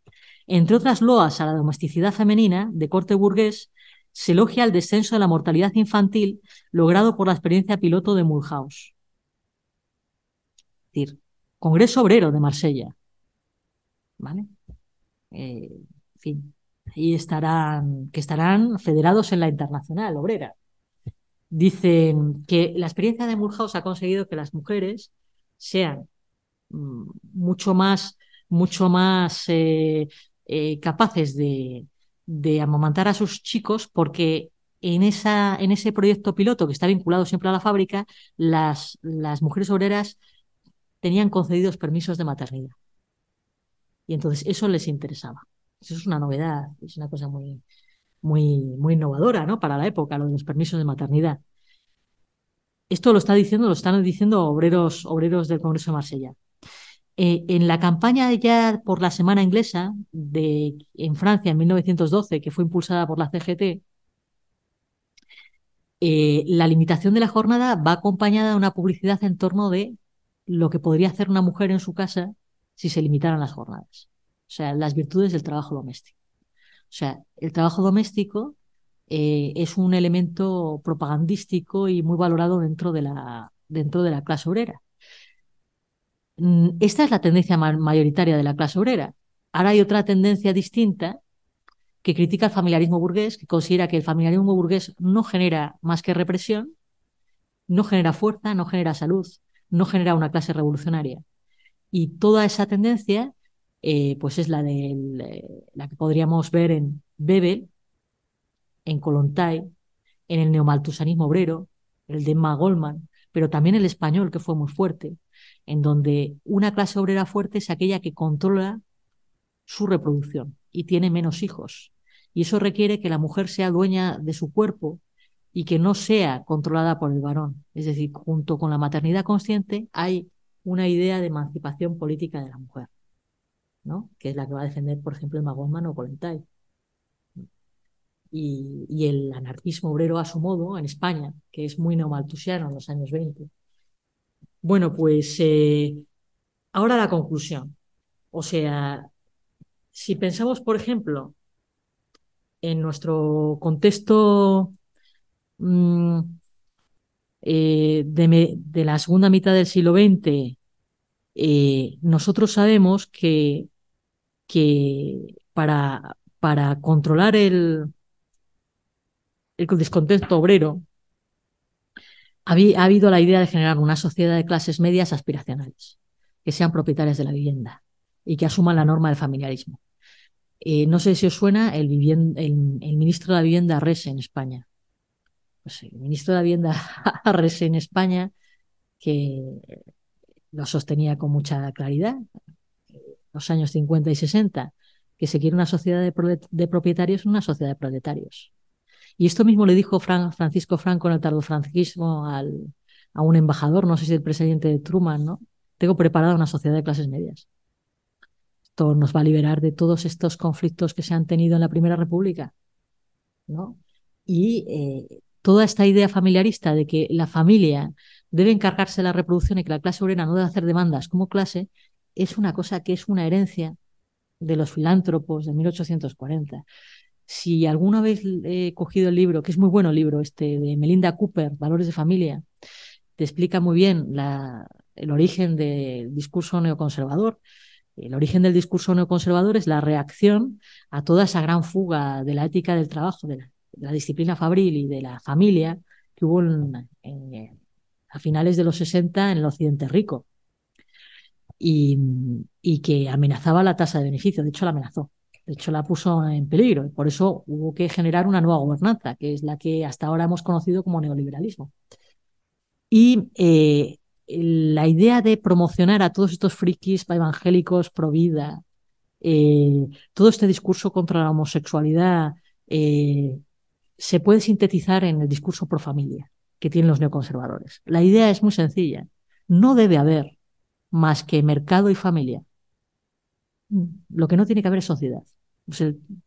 Entre otras loas a la domesticidad femenina de corte burgués, se elogia el descenso de la mortalidad infantil logrado por la experiencia piloto de Mulhouse. Es decir, Congreso Obrero de Marsella. ¿Vale? Eh, en fin, ahí estarán, que estarán federados en la internacional obrera. Dicen que la experiencia de Mulhouse ha conseguido que las mujeres sean mm, mucho más, mucho más eh, eh, capaces de, de, amamantar a sus chicos porque en, esa, en ese proyecto piloto que está vinculado siempre a la fábrica, las, las mujeres obreras tenían concedidos permisos de maternidad. Y entonces eso les interesaba. Eso es una novedad, es una cosa muy, muy, muy innovadora ¿no? para la época, lo de los permisos de maternidad. Esto lo está diciendo, lo están diciendo obreros, obreros del Congreso de Marsella. Eh, en la campaña ya por la Semana Inglesa de, en Francia en 1912, que fue impulsada por la CGT, eh, la limitación de la jornada va acompañada de una publicidad en torno de lo que podría hacer una mujer en su casa si se limitaran las jornadas. O sea, las virtudes del trabajo doméstico. O sea, el trabajo doméstico eh, es un elemento propagandístico y muy valorado dentro de la, dentro de la clase obrera. Mm, esta es la tendencia mayoritaria de la clase obrera. Ahora hay otra tendencia distinta que critica el familiarismo burgués, que considera que el familiarismo burgués no genera más que represión, no genera fuerza, no genera salud, no genera una clase revolucionaria. Y toda esa tendencia, eh, pues es la, de eh, la que podríamos ver en Bebel, en Kolontai, en el neomaltusanismo obrero, el de Emma Goldman, pero también el español, que fue muy fuerte, en donde una clase obrera fuerte es aquella que controla su reproducción y tiene menos hijos. Y eso requiere que la mujer sea dueña de su cuerpo y que no sea controlada por el varón. Es decir, junto con la maternidad consciente hay una idea de emancipación política de la mujer, ¿no? que es la que va a defender, por ejemplo, el Goldman o Colentay. Y, y, el anarquismo obrero a su modo en España, que es muy neomaltusiano en los años 20. Bueno, pues eh, ahora la conclusión. O sea, si pensamos, por ejemplo, en nuestro contexto mm, eh, de, la segunda mitad del siglo XX, eh, nosotros sabemos que, que para, para controlar el, el descontento obrero, ha, habido la idea de generar una sociedad de clases medias aspiracionales, que sean propietarias de la vivienda y que asuman la norma del familiarismo. Eh, no sé si os suena el, el, ministro de la Vivienda Rese en España. Pues el ministro de la Vivienda (laughs) Rese en España, que lo sostenía con mucha claridad, los años 50 y 60, que se quiere una sociedad de, propietarios, una sociedad de proletarios. Y esto mismo le dijo Francisco Franco en el tardofranquismo al, a un embajador, no sé si el presidente de Truman, ¿no? Tengo preparada una sociedad de clases medias. Esto nos va a liberar de todos estos conflictos que se han tenido en la Primera República, ¿no? Y eh, toda esta idea familiarista de que la familia debe encargarse de la reproducción y que la clase obrera no debe hacer demandas como clase, es una cosa que es una herencia de los filántropos de 1840. Si alguna vez he cogido el libro, que es muy bueno el libro este de Melinda Cooper, Valores de Familia, te explica muy bien la, el origen del discurso neoconservador. El origen del discurso neoconservador es la reacción a toda esa gran fuga de la ética del trabajo, de la, disciplina fabril y de la familia que hubo a finales de los 60 en el occidente rico y, que amenazaba la tasa de beneficio. De hecho, la amenazó. De hecho, la puso en peligro. Por eso hubo que generar una nueva gobernanza, que es la que hasta ahora hemos conocido como neoliberalismo. Y eh, la idea de promocionar a todos estos frikis evangélicos pro vida, eh, todo este discurso contra la homosexualidad, eh, se puede sintetizar en el discurso pro familia que tienen los neoconservadores. La idea es muy sencilla. No debe haber más que mercado y familia. Lo que no tiene que haber es sociedad.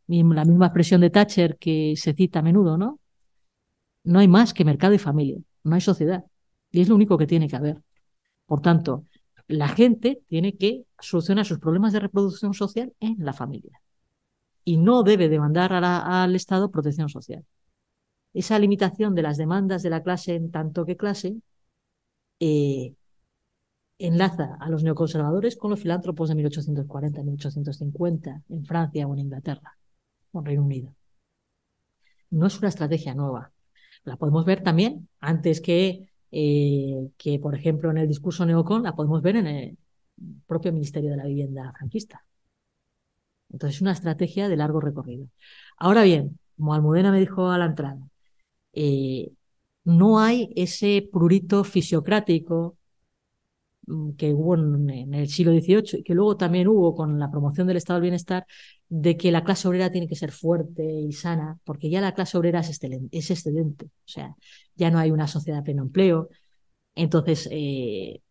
la misma expresión de Thatcher que se cita a menudo, ¿no? No hay más que mercado y familia, no hay sociedad. Y es lo único que tiene que haber. Por tanto, la gente tiene que solucionar sus problemas de reproducción social en la familia. Y no debe demandar al Estado protección social. Esa limitación de las demandas de la clase en tanto que clase eh, enlaza a los neoconservadores con los filántropos de 1840, 1850 en Francia o en Inglaterra o en Reino Unido. No es una estrategia nueva. La podemos ver también antes que eh, que, por ejemplo, en el discurso neocon la podemos ver en el propio Ministerio de la Vivienda franquista. Entonces, es una estrategia de largo recorrido. Ahora bien, como Almudena me dijo a la entrada, eh, no hay ese prurito fisiocrático que hubo en, el siglo XVIII y que luego también hubo con la promoción del estado del bienestar, de que la clase obrera tiene que ser fuerte y sana, porque ya la clase obrera es, es excedente, o sea, ya no hay una sociedad de pleno empleo. Entonces, eh,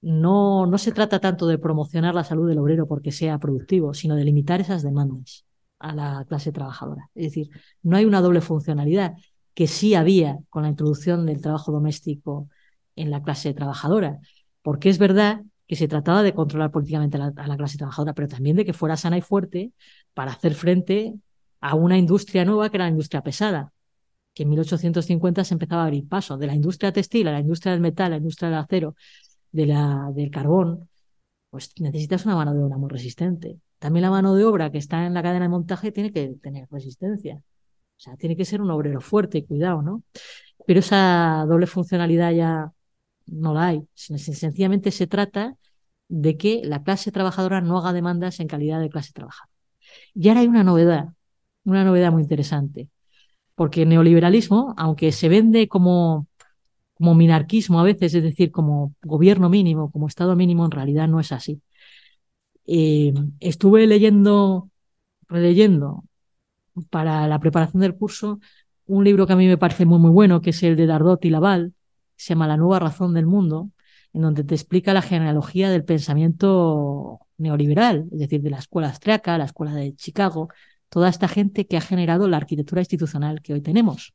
no, no se trata tanto de promocionar la salud del obrero porque sea productivo, sino de limitar esas demandas a la clase trabajadora. Es decir, no hay una doble funcionalidad que sí había con la introducción del trabajo doméstico en la clase trabajadora, porque es verdad que se trataba de controlar políticamente a la, clase trabajadora, pero también de que fuera sana y fuerte para hacer frente a una industria nueva que era la industria pesada, que en 1850 se empezaba a abrir paso de la industria textil a la industria del metal, a la industria del acero, de la, del carbón, pues necesitas una mano de obra muy resistente. También la mano de obra que está en la cadena de montaje tiene que tener resistencia. O sea, tiene que ser un obrero fuerte, cuidado, ¿no? Pero esa doble funcionalidad ya no la hay. Sencillamente se trata de que la clase trabajadora no haga demandas en calidad de clase trabajadora. Y ahora hay una novedad, una novedad muy interesante, porque el neoliberalismo, aunque se vende como, como minarquismo a veces, es decir, como gobierno mínimo, como Estado mínimo, en realidad no es así. Eh, estuve leyendo, releyendo para la preparación del curso un libro que a mí me parece muy, muy bueno, que es el de Dardot y Laval, se llama La nueva razón del mundo, en donde te explica la genealogía del pensamiento neoliberal, es decir, de la escuela austriaca, la escuela de Chicago, toda esta gente que ha generado la arquitectura institucional que hoy tenemos,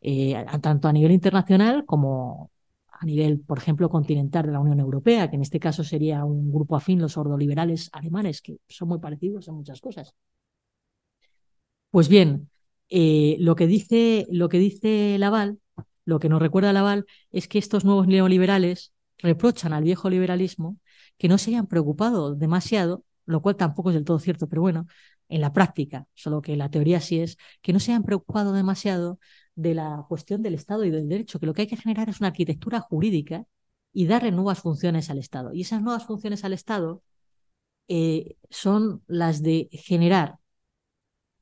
eh, tanto a nivel internacional como a nivel, por ejemplo, continental de la Unión Europea, que en este caso sería un grupo afín, los ordoliberales alemanes, que son muy parecidos en muchas cosas. Pues bien, eh, lo, que dice, lo que dice Laval lo que nos recuerda Laval es que estos nuevos neoliberales reprochan al viejo liberalismo que no se hayan preocupado demasiado, lo cual tampoco es del todo cierto, pero bueno, en la práctica, solo que la teoría sí es, que no se hayan preocupado demasiado de la cuestión del Estado y del derecho, que lo que hay que generar es una arquitectura jurídica y darle nuevas funciones al Estado. Y esas nuevas funciones al Estado eh, son las de generar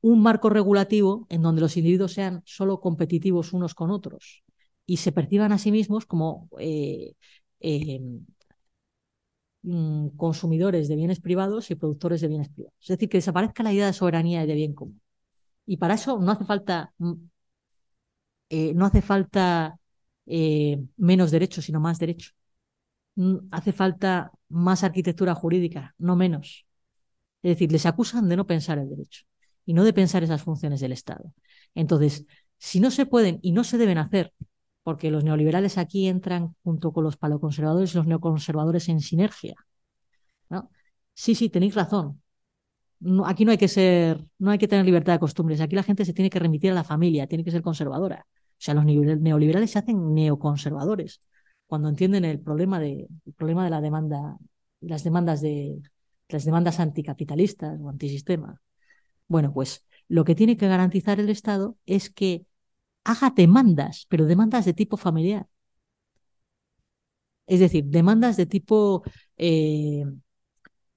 un marco regulativo en donde los individuos sean solo competitivos unos con otros y se perciban a sí mismos como eh, em, mm, consumidores de bienes privados y productores de bienes privados. Es decir, que desaparezca la idea de soberanía y de bien común. Y para eso no hace falta, mm, eh, no hace falta eh, menos derechos, sino más derechos. Mm, hace falta más arquitectura jurídica, no menos. Es decir, les acusan de no pensar el derecho y no de pensar esas funciones del Estado. Entonces, si no se pueden y no se deben hacer, porque los neoliberales aquí entran junto con los paloconservadores y los neoconservadores en sinergia. Sí, sí, tenéis razón. aquí no hay que ser, no hay que tener libertad de costumbres. Aquí la gente se tiene que remitir a la familia, tiene que ser conservadora. O sea, los neoliberales se hacen neoconservadores cuando entienden el problema de, el problema de la demanda, las demandas de las demandas anticapitalistas o antisistema. Bueno, pues lo que tiene que garantizar el Estado es que haga demandas, pero demandas de tipo familiar. Es decir, demandas de tipo, eh,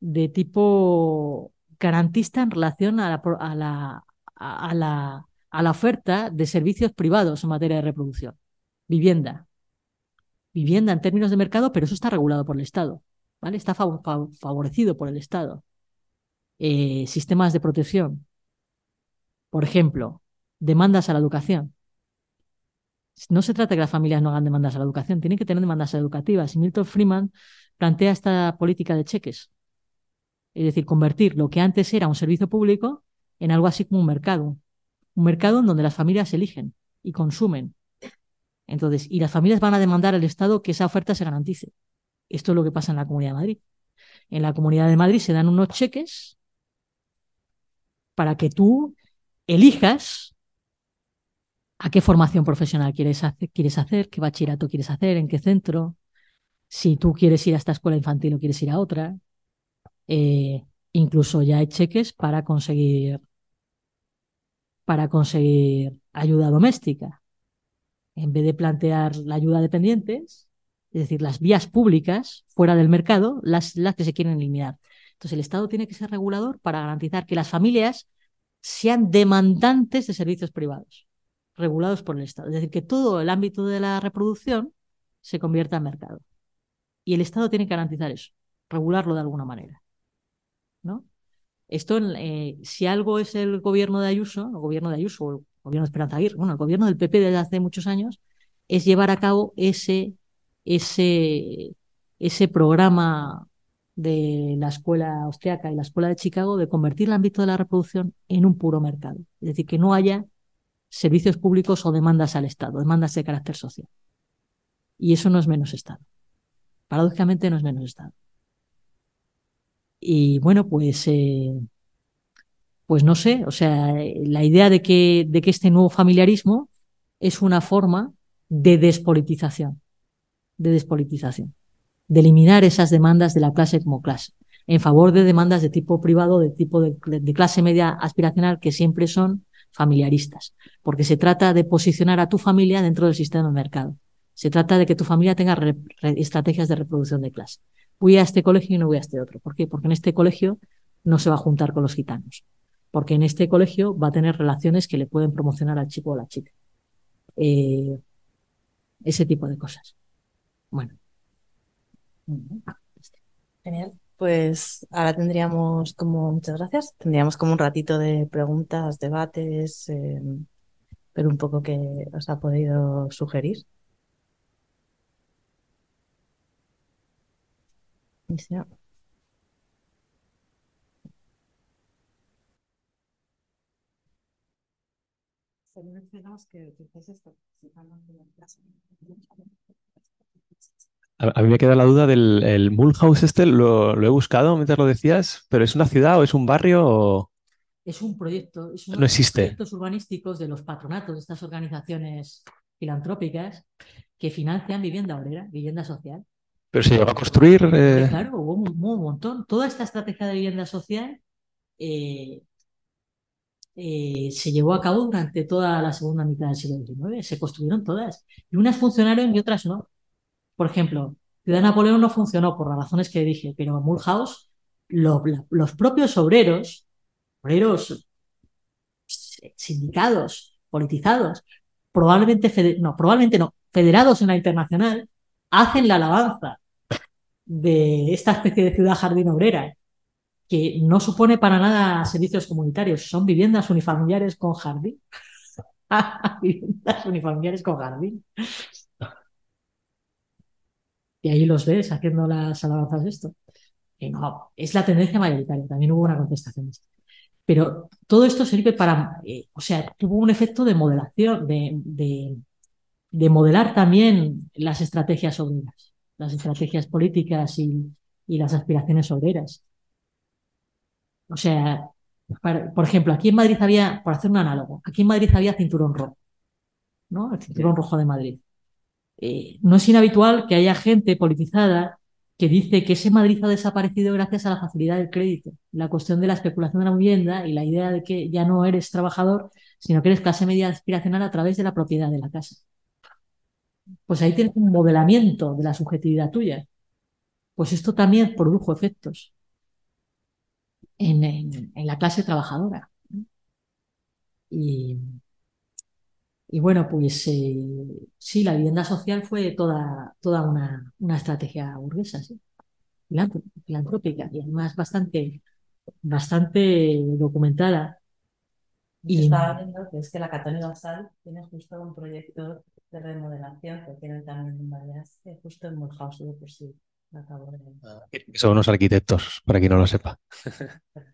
de tipo garantista en relación a la, a, la, a, la, a la oferta de servicios privados en materia de reproducción. Vivienda. Vivienda en términos de mercado, pero eso está regulado por el Estado. ¿vale? Está favorecido por el Estado. Eh, sistemas de protección. Por ejemplo, demandas a la educación. No se trata de que las familias no hagan demandas a la educación, tienen que tener demandas educativas. Y Milton Friedman plantea esta política de cheques. Es decir, convertir lo que antes era un servicio público en algo así como un mercado. Un mercado en donde las familias eligen y consumen. Entonces, y las familias van a demandar al Estado que esa oferta se garantice. Esto es lo que pasa en la Comunidad de Madrid. En la Comunidad de Madrid se dan unos cheques para que tú elijas a qué formación profesional quieres hacer, quieres hacer, qué bachillerato quieres hacer, en qué centro, si tú quieres ir a esta escuela infantil o quieres ir a otra. Eh, incluso ya hay cheques para conseguir para conseguir ayuda doméstica. En vez de plantear la ayuda a dependientes, es decir, las vías públicas fuera del mercado, las, las que se quieren eliminar. Entonces, el Estado tiene que ser regulador para garantizar que las familias sean demandantes de servicios privados, regulados por el Estado. Es decir, que todo el ámbito de la reproducción se convierta en mercado. Y el Estado tiene que garantizar eso, regularlo de alguna manera. ¿no? Esto, eh, si algo es el gobierno de Ayuso, el gobierno de Ayuso o el gobierno de Esperanza Aguirre, bueno, el gobierno del PP desde hace muchos años, es llevar a cabo ese, ese, ese programa de la escuela austriaca y la escuela de Chicago de convertir el ámbito de la reproducción en un puro mercado. Es decir, que no haya servicios públicos o demandas al Estado, demandas de carácter social. Y eso no es menos Estado. Paradójicamente no es menos Estado. Y bueno, pues, eh, pues no sé, o sea, la idea de que, de que este nuevo familiarismo es una forma de despolitización, de despolitización de eliminar esas demandas de la clase como clase, en favor de demandas de tipo privado, de tipo de, clase media aspiracional, que siempre son familiaristas, porque se trata de posicionar a tu familia dentro del sistema de mercado. Se trata de que tu familia tenga estrategias de reproducción de clase. Voy a este colegio y no voy a este otro. ¿Por qué? Porque en este colegio no se va a juntar con los gitanos. Porque en este colegio va a tener relaciones que le pueden promocionar al chico o la chica. Eh, ese tipo de cosas. Bueno, Genial. Pues ahora tendríamos como, muchas gracias, tendríamos como un ratito de preguntas, debates, eh, pero un poco que os ha podido sugerir. A, mí me queda la duda del el Mulhouse este, lo, he buscado mientras lo decías, pero ¿es una ciudad o es un barrio o...? Es un proyecto, es uno no existe. de los proyectos urbanísticos de los patronatos de estas organizaciones filantrópicas que financian vivienda obrera, vivienda social. Pero se llegó a construir. Eh, claro, hubo un, montón. Toda esta estrategia de vivienda social eh, eh, se llevó a cabo durante toda la segunda mitad del siglo XIX. Se construyeron todas. Y unas funcionaron y otras no. Por ejemplo, Ciudad de Napoleón no funcionó por las razones que dije, pero Mulhouse los propios obreros, obreros sindicados, politizados, probablemente, no, probablemente no, federados en la internacional, hacen la alabanza de esta especie de ciudad jardín obrera, que no supone para nada servicios comunitarios, son viviendas unifamiliares con jardín. (laughs) viviendas unifamiliares con jardín. Y ahí los ves haciendo las alabanzas de esto. no, es la tendencia mayoritaria, también hubo una contestación. Pero todo esto sirve para, eh, o sea, tuvo un efecto de modelación, de, de, modelar también las estrategias obreras, las estrategias políticas y, y las aspiraciones obreras. O sea, por ejemplo, aquí en Madrid había, por hacer un análogo, aquí en Madrid había cinturón rojo, ¿no? El cinturón rojo de Madrid. Eh, no es inhabitual que haya gente politizada que dice que ese Madrid ha desaparecido gracias a la facilidad del crédito, la cuestión de la especulación de la vivienda y la idea de que ya no eres trabajador, sino que eres clase media aspiracional a través de la propiedad de la casa. Pues ahí tienes un modelamiento de la subjetividad tuya. Pues esto también produjo efectos en, la clase trabajadora. Y, y bueno, pues eh, sí, la vivienda social fue toda, toda una, una estrategia burguesa, ¿sí? filantrópica y además bastante, bastante documentada. Y estaba viendo que es que la Católica Basal tiene justo un proyecto de remodelación que tienen también en Baleares, justo en Mulhouse de por sí. Ah, son unos arquitectos, para quien no lo sepa. (laughs)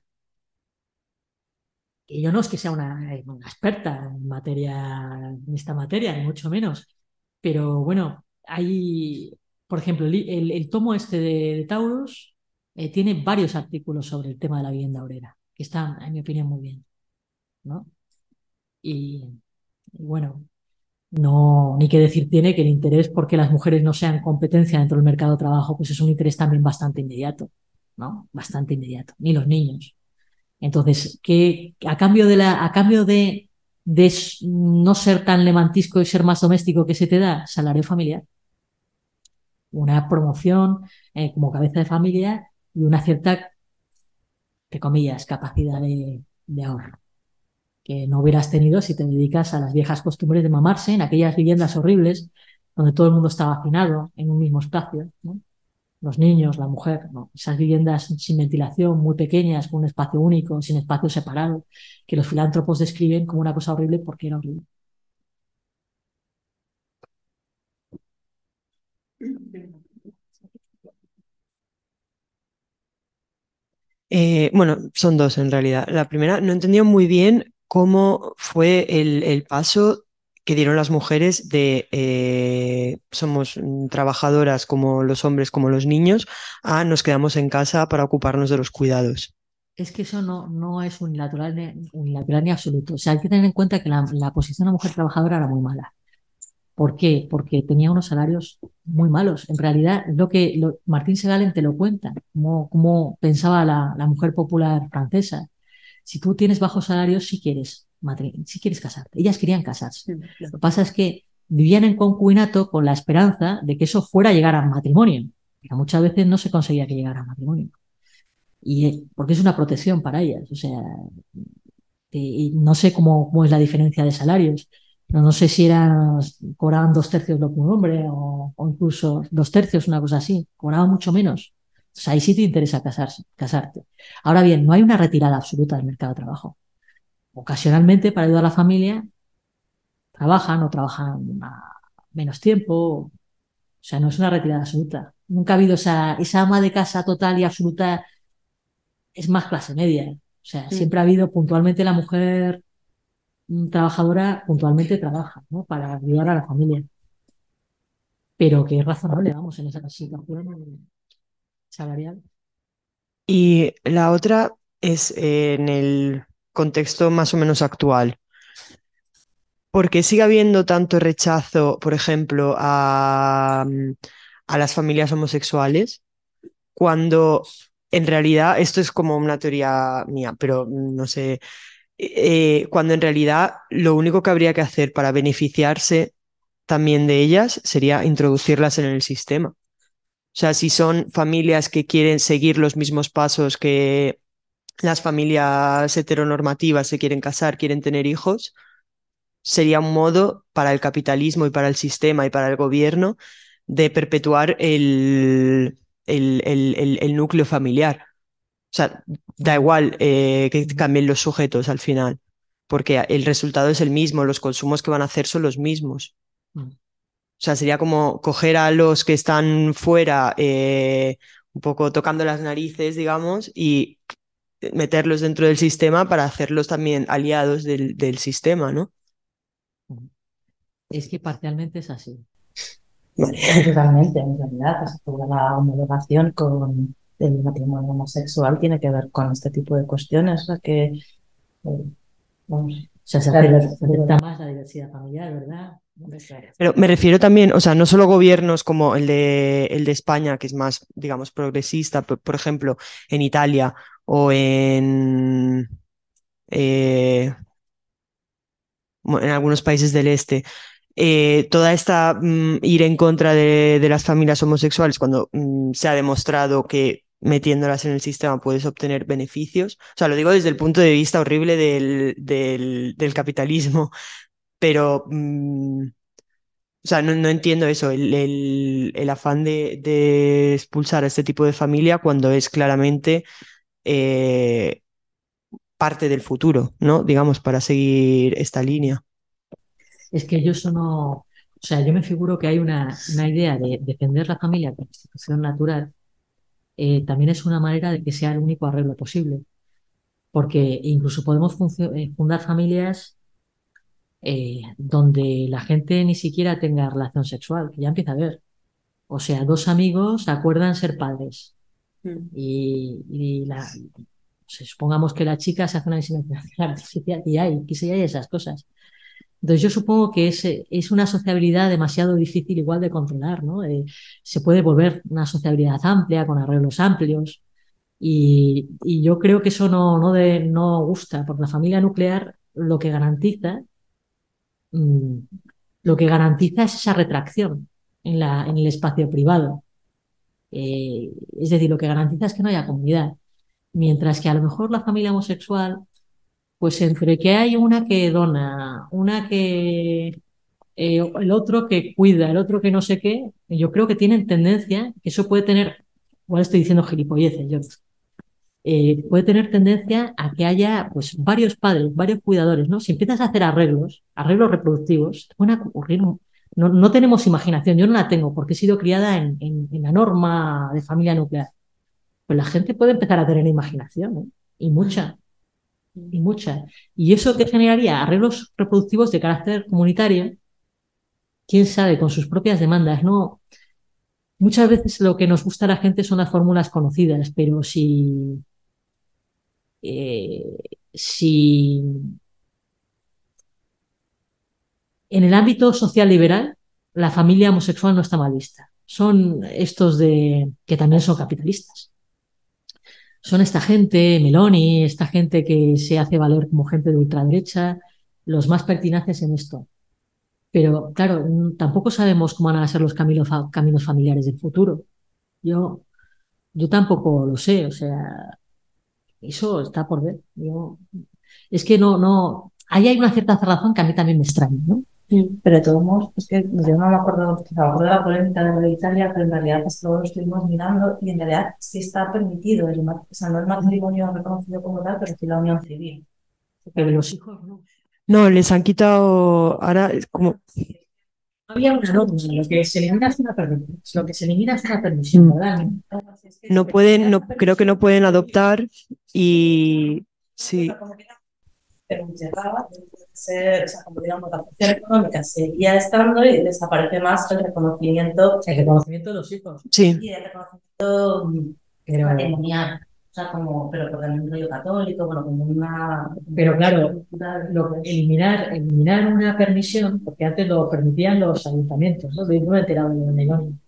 Y yo no es que sea una, experta en materia, en esta materia, ni mucho menos. Pero bueno, hay, por ejemplo, el, tomo este de, Taurus eh, tiene varios artículos sobre el tema de la vivienda obrera, que están, en mi opinión, muy bien. ¿no? Y, y bueno, no, ni que decir tiene que el interés porque las mujeres no sean competencia dentro del mercado de trabajo, pues es un interés también bastante inmediato, ¿no? Bastante inmediato. Ni los niños. Entonces, que a cambio de la, a cambio de, de no ser tan levantisco y ser más doméstico que se te da, salario familiar, una promoción eh, como cabeza de familia y una cierta, entre comillas, capacidad de, de ahorro que no hubieras tenido si te dedicas a las viejas costumbres de mamarse en aquellas viviendas horribles donde todo el mundo estaba hacinado en un mismo espacio. ¿no? Los niños, la mujer, esas viviendas sin ventilación, muy pequeñas, con un espacio único, sin espacio separado, que los filántropos describen como una cosa horrible porque era horrible. Eh, bueno, son dos en realidad. La primera, no he entendido muy bien cómo fue el, el paso que dieron las mujeres de eh, somos trabajadoras como los hombres, como los niños, a nos quedamos en casa para ocuparnos de los cuidados. Es que eso no, no es unilateral ni, unilateral ni absoluto. O sea, hay que tener en cuenta que la, posición de la mujer trabajadora era muy mala. ¿Por qué? Porque tenía unos salarios muy malos. En realidad, lo que Martín Segalen te lo cuenta, cómo, pensaba la, la mujer popular francesa. Si tú tienes bajos salarios, si quieres si quieres casarte. Ellas querían casarse. Lo que pasa es que vivían en concubinato con la esperanza de que eso fuera a llegar al matrimonio. Pero muchas veces no se conseguía que llegara al matrimonio. Y eh, porque es una protección para ellas. O sea, no sé cómo, cómo, es la diferencia de salarios. Pero no sé si eran, cobraban dos tercios lo que un hombre o, incluso dos tercios, una cosa así. Cobraban mucho menos. Entonces ahí sí te interesa casarse, casarte. Ahora bien, no hay una retirada absoluta del mercado de trabajo ocasionalmente para ayudar a la familia, trabajan o trabajan menos tiempo. O sea, no es una retirada absoluta. Nunca ha habido esa, esa ama de casa total y absoluta. Es más clase media. O sea, siempre ha habido puntualmente la mujer trabajadora, puntualmente trabaja, ¿no? Para ayudar a la familia. Pero que es razonable, vamos, en esa situación salarial. Y la otra es en el contexto más o menos actual. Porque sigue habiendo tanto rechazo, por ejemplo, a, a las familias homosexuales, cuando en realidad, esto es como una teoría mía, pero no sé, eh, cuando en realidad lo único que habría que hacer para beneficiarse también de ellas sería introducirlas en el sistema. O sea, si son familias que quieren seguir los mismos pasos que las familias heteronormativas se quieren casar, quieren tener hijos, sería un modo para el capitalismo y para el sistema y para el gobierno de perpetuar el, el, el, el núcleo familiar. O sea, da igual eh, que cambien los sujetos al final, porque el resultado es el mismo, los consumos que van a hacer son los mismos. Mm. O sea, sería como coger a los que están fuera, eh, un poco tocando las narices, digamos, y meterlos dentro del sistema para hacerlos también aliados del, del sistema, ¿no? Es que parcialmente es así. Totalmente, en realidad, pues, toda la homologación con el matrimonio homosexual tiene que ver con este tipo de cuestiones, la que, eh, vamos, O sea, se acepta más la diversidad familiar, ¿verdad? Pero me refiero también, o sea, no solo gobiernos como el de, el de España, que es más, digamos, progresista, por, por ejemplo, en Italia o en, eh, en algunos países del este. eh, toda esta mm, ir en contra de, de las familias homosexuales, cuando mm, se ha demostrado que metiéndolas en el sistema puedes obtener beneficios. O sea, lo digo desde el punto de vista horrible del, del, capitalismo, pero mm, o sea, no, no entiendo eso, el, el- el afán de, de expulsar a este tipo de familia cuando es claramente eh, parte del futuro, ¿no? Digamos, para seguir esta línea. Es que yo eso no, o sea, yo me figuro que hay una, una idea de defender la familia como institución natural, eh, también es una manera de que sea el único arreglo posible, porque incluso podemos eh, fundar familias donde la gente ni siquiera tenga relación sexual, que ya empieza a ver. O sea, dos amigos acuerdan ser padres y, y la, se- supongamos que la chica se hace una inseminación (laughs) artificial y hay, que sí hay esas cosas. Entonces yo supongo que es, es una sociabilidad demasiado difícil igual de controlar, ¿no? Eh, se puede volver una sociabilidad amplia, con arreglos amplios, y, y yo creo que eso no, no, de- no gusta, porque la familia nuclear lo que garantiza, mm, lo que garantiza es esa retracción en la, en el espacio privado. Eh, es decir, lo que garantiza es que no haya comunidad. Mientras que a lo mejor la familia homosexual, pues entre que hay una que dona, una que eh, el otro que cuida, el otro que no sé qué, yo creo que tienen tendencia, que eso puede tener, igual estoy diciendo gilipolleces, yo, eh, puede tener tendencia a que haya pues varios padres, varios cuidadores, ¿no? Si empiezas a hacer arreglos, arreglos reproductivos, te pueden ocurrir, no, no tenemos imaginación, yo no la tengo porque he sido criada en, en- la norma de familia nuclear. Pues la gente puede empezar a tener imaginación, ¿eh? Y mucha, y mucha. Y eso que generaría arreglos reproductivos de carácter comunitario, quién sabe, con sus propias demandas, ¿no? Muchas veces lo que nos gusta a la gente son las fórmulas conocidas, pero si, eh, si en el ámbito social liberal la familia homosexual no está mal vista. Son estos de que también son capitalistas. Son esta gente, Meloni, esta gente que se hace valer como gente de ultraderecha, los más pertinaces en esto. Pero claro, tampoco sabemos cómo van a ser los caminos, fa- caminos familiares del futuro. Yo, yo tampoco lo sé, o sea, eso está por ver. Es que no, no, ahí hay una cierta razón que a mí también me extraña, ¿no? Pero de todos modos, es que yo no me acuerdo, me acuerdo de la polémica de Italia, pero en realidad pues, luego lo estuvimos mirando y en realidad sí está permitido, el, o sea, no el matrimonio reconocido como tal, pero sí la unión civil. Pero los hijos no. No, les han quitado, ahora es como, No había una norma, lo que se elimina es una permisión, lo que se elimina es una permisión. ¿verdad? no pueden, no, creo que no pueden adoptar y sí, Pero llegaba, ser, o sea, como digamos, la función económica seguía estando y desaparece más el reconocimiento El reconocimiento de los hijos. sí, y el reconocimiento mm, Pero, matrimonial. O sea, como, pero por el rollo católico, bueno, como una. pero claro, lo- eliminar, eliminar una permisión, porque antes lo permitían los ayuntamientos, ¿no? Yo no me he enterado de lo de Meloni.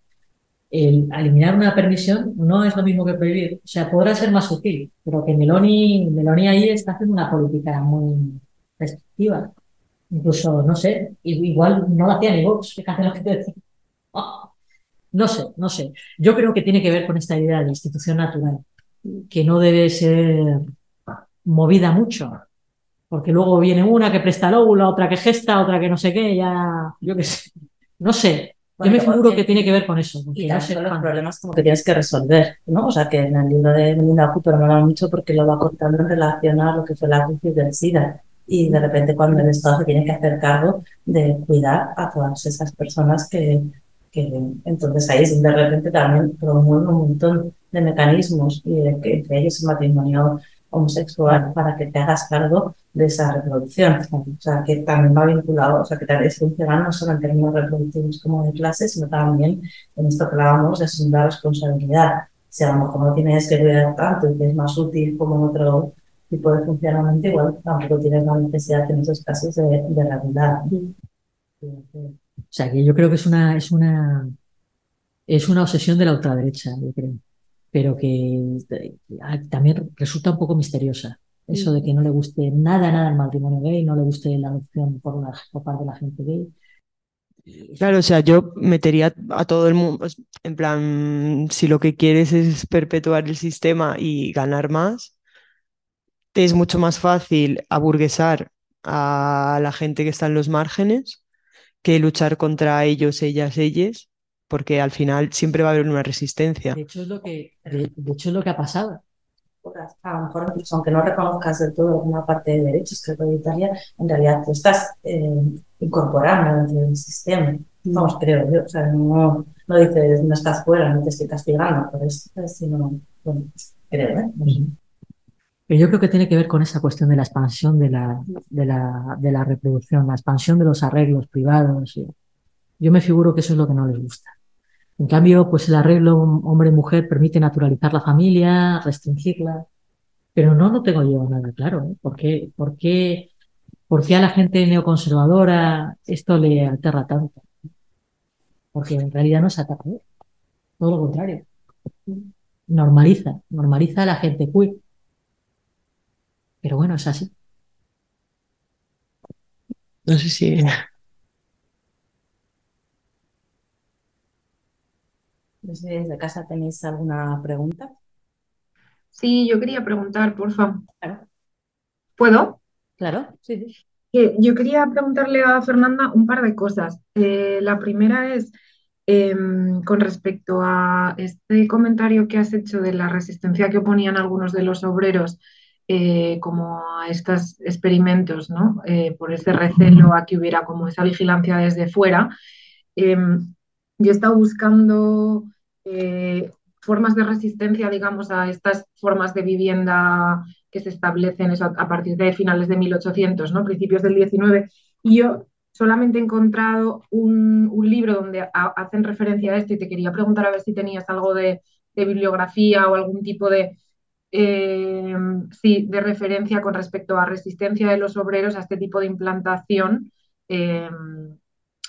El eliminar una permisión no es lo mismo que prohibir. O sea, podrá ser más sutil, pero que Meloni, Meloni ahí está haciendo una política muy restrictiva. Incluso, no sé, igual no lo hacía ni Vox, fíjate lo que te decía. (laughs) No sé, no sé. Yo creo que tiene que ver con esta idea de institución natural, que no debe ser movida mucho, porque luego viene una que presta el óvulo, otra que gesta, otra que no sé qué, ya, yo qué sé. No sé, yo me figuro que tiene que ver con eso. Y no sé los problemas como que tienes que resolver, ¿no? O sea, que en el libro de Melinda Cooper no lo han mucho porque lo va contando en relación a lo que fue la crisis del SIDA. Y de repente cuando el Estado se tiene que hacer cargo de cuidar a todas esas personas que, que entonces ahí de repente también promueve un montón de mecanismos y de entre ellos el matrimonio homosexual para que te hagas cargo de esa reproducción. O sea, que también va vinculado, o sea, que te es funcional no solo en términos reproductivos como de clase, sino también en esto que hablábamos de asumir la responsabilidad. Si a lo mejor no tienes que cuidar tanto y que es más útil como otro tipo de funcionamiento, igual tampoco tienes la necesidad en esos casos de, de regular. O sea, que yo creo que es una, es una, es una obsesión de la ultraderecha, yo creo pero que ah, también resulta un poco misteriosa. Eso de que no le guste nada, nada el matrimonio gay, no le guste la adopción por, la, por parte de la gente gay. Claro, o sea, yo metería a todo el mundo, pues, en plan, si lo que quieres es perpetuar el sistema y ganar más, te es mucho más fácil aburguesar a la gente que está en los márgenes que luchar contra ellos, ellas, ellas, porque al final siempre va a haber una resistencia. De hecho, es lo que, de, hecho, es lo que ha pasado. A lo mejor, aunque no reconozcas del todo una parte de derechos que Italia, en realidad tú estás eh, incorporando dentro del sistema. Mm. Vamos, creo yo. O sea, no, no dices, no estás fuera, no te estoy castigando por eso, sino, bueno, creo, ¿eh? Pero yo creo que tiene que ver con esa cuestión de la expansión de la, de la, de la reproducción, la expansión de los arreglos privados. Yo me figuro que eso es lo que no les gusta. En cambio, pues el arreglo hombre-mujer permite naturalizar la familia, restringirla, pero no lo tengo yo nada claro. ¿eh? ¿Por, qué, por, ¿Por qué a la gente neoconservadora esto le aterra tanto? Porque en realidad no es aterrador, todo lo contrario. Normaliza, normaliza a la gente queer. Pero bueno, es así. No sé si No sé desde casa tenéis alguna pregunta. Sí, yo quería preguntar, por favor. Claro. ¿Puedo? Claro, sí, yo quería preguntarle a Fernanda un par de cosas. Eh, la primera es em, con respecto a este comentario que has hecho de la resistencia que oponían algunos de los obreros eh, como a estos experimentos, ¿no? Eh, por ese recelo a que hubiera como esa vigilancia desde fuera. Em, yo he estado buscando eh, formas de resistencia, digamos, a estas formas de vivienda que se establecen a, partir de finales de 1800, ¿no? principios del 19. Y yo solamente he encontrado un, libro donde hacen referencia a esto y te quería preguntar a ver si tenías algo de, bibliografía o algún tipo de, eh, sí, de referencia con respecto a resistencia de los obreros a este tipo de implantación eh,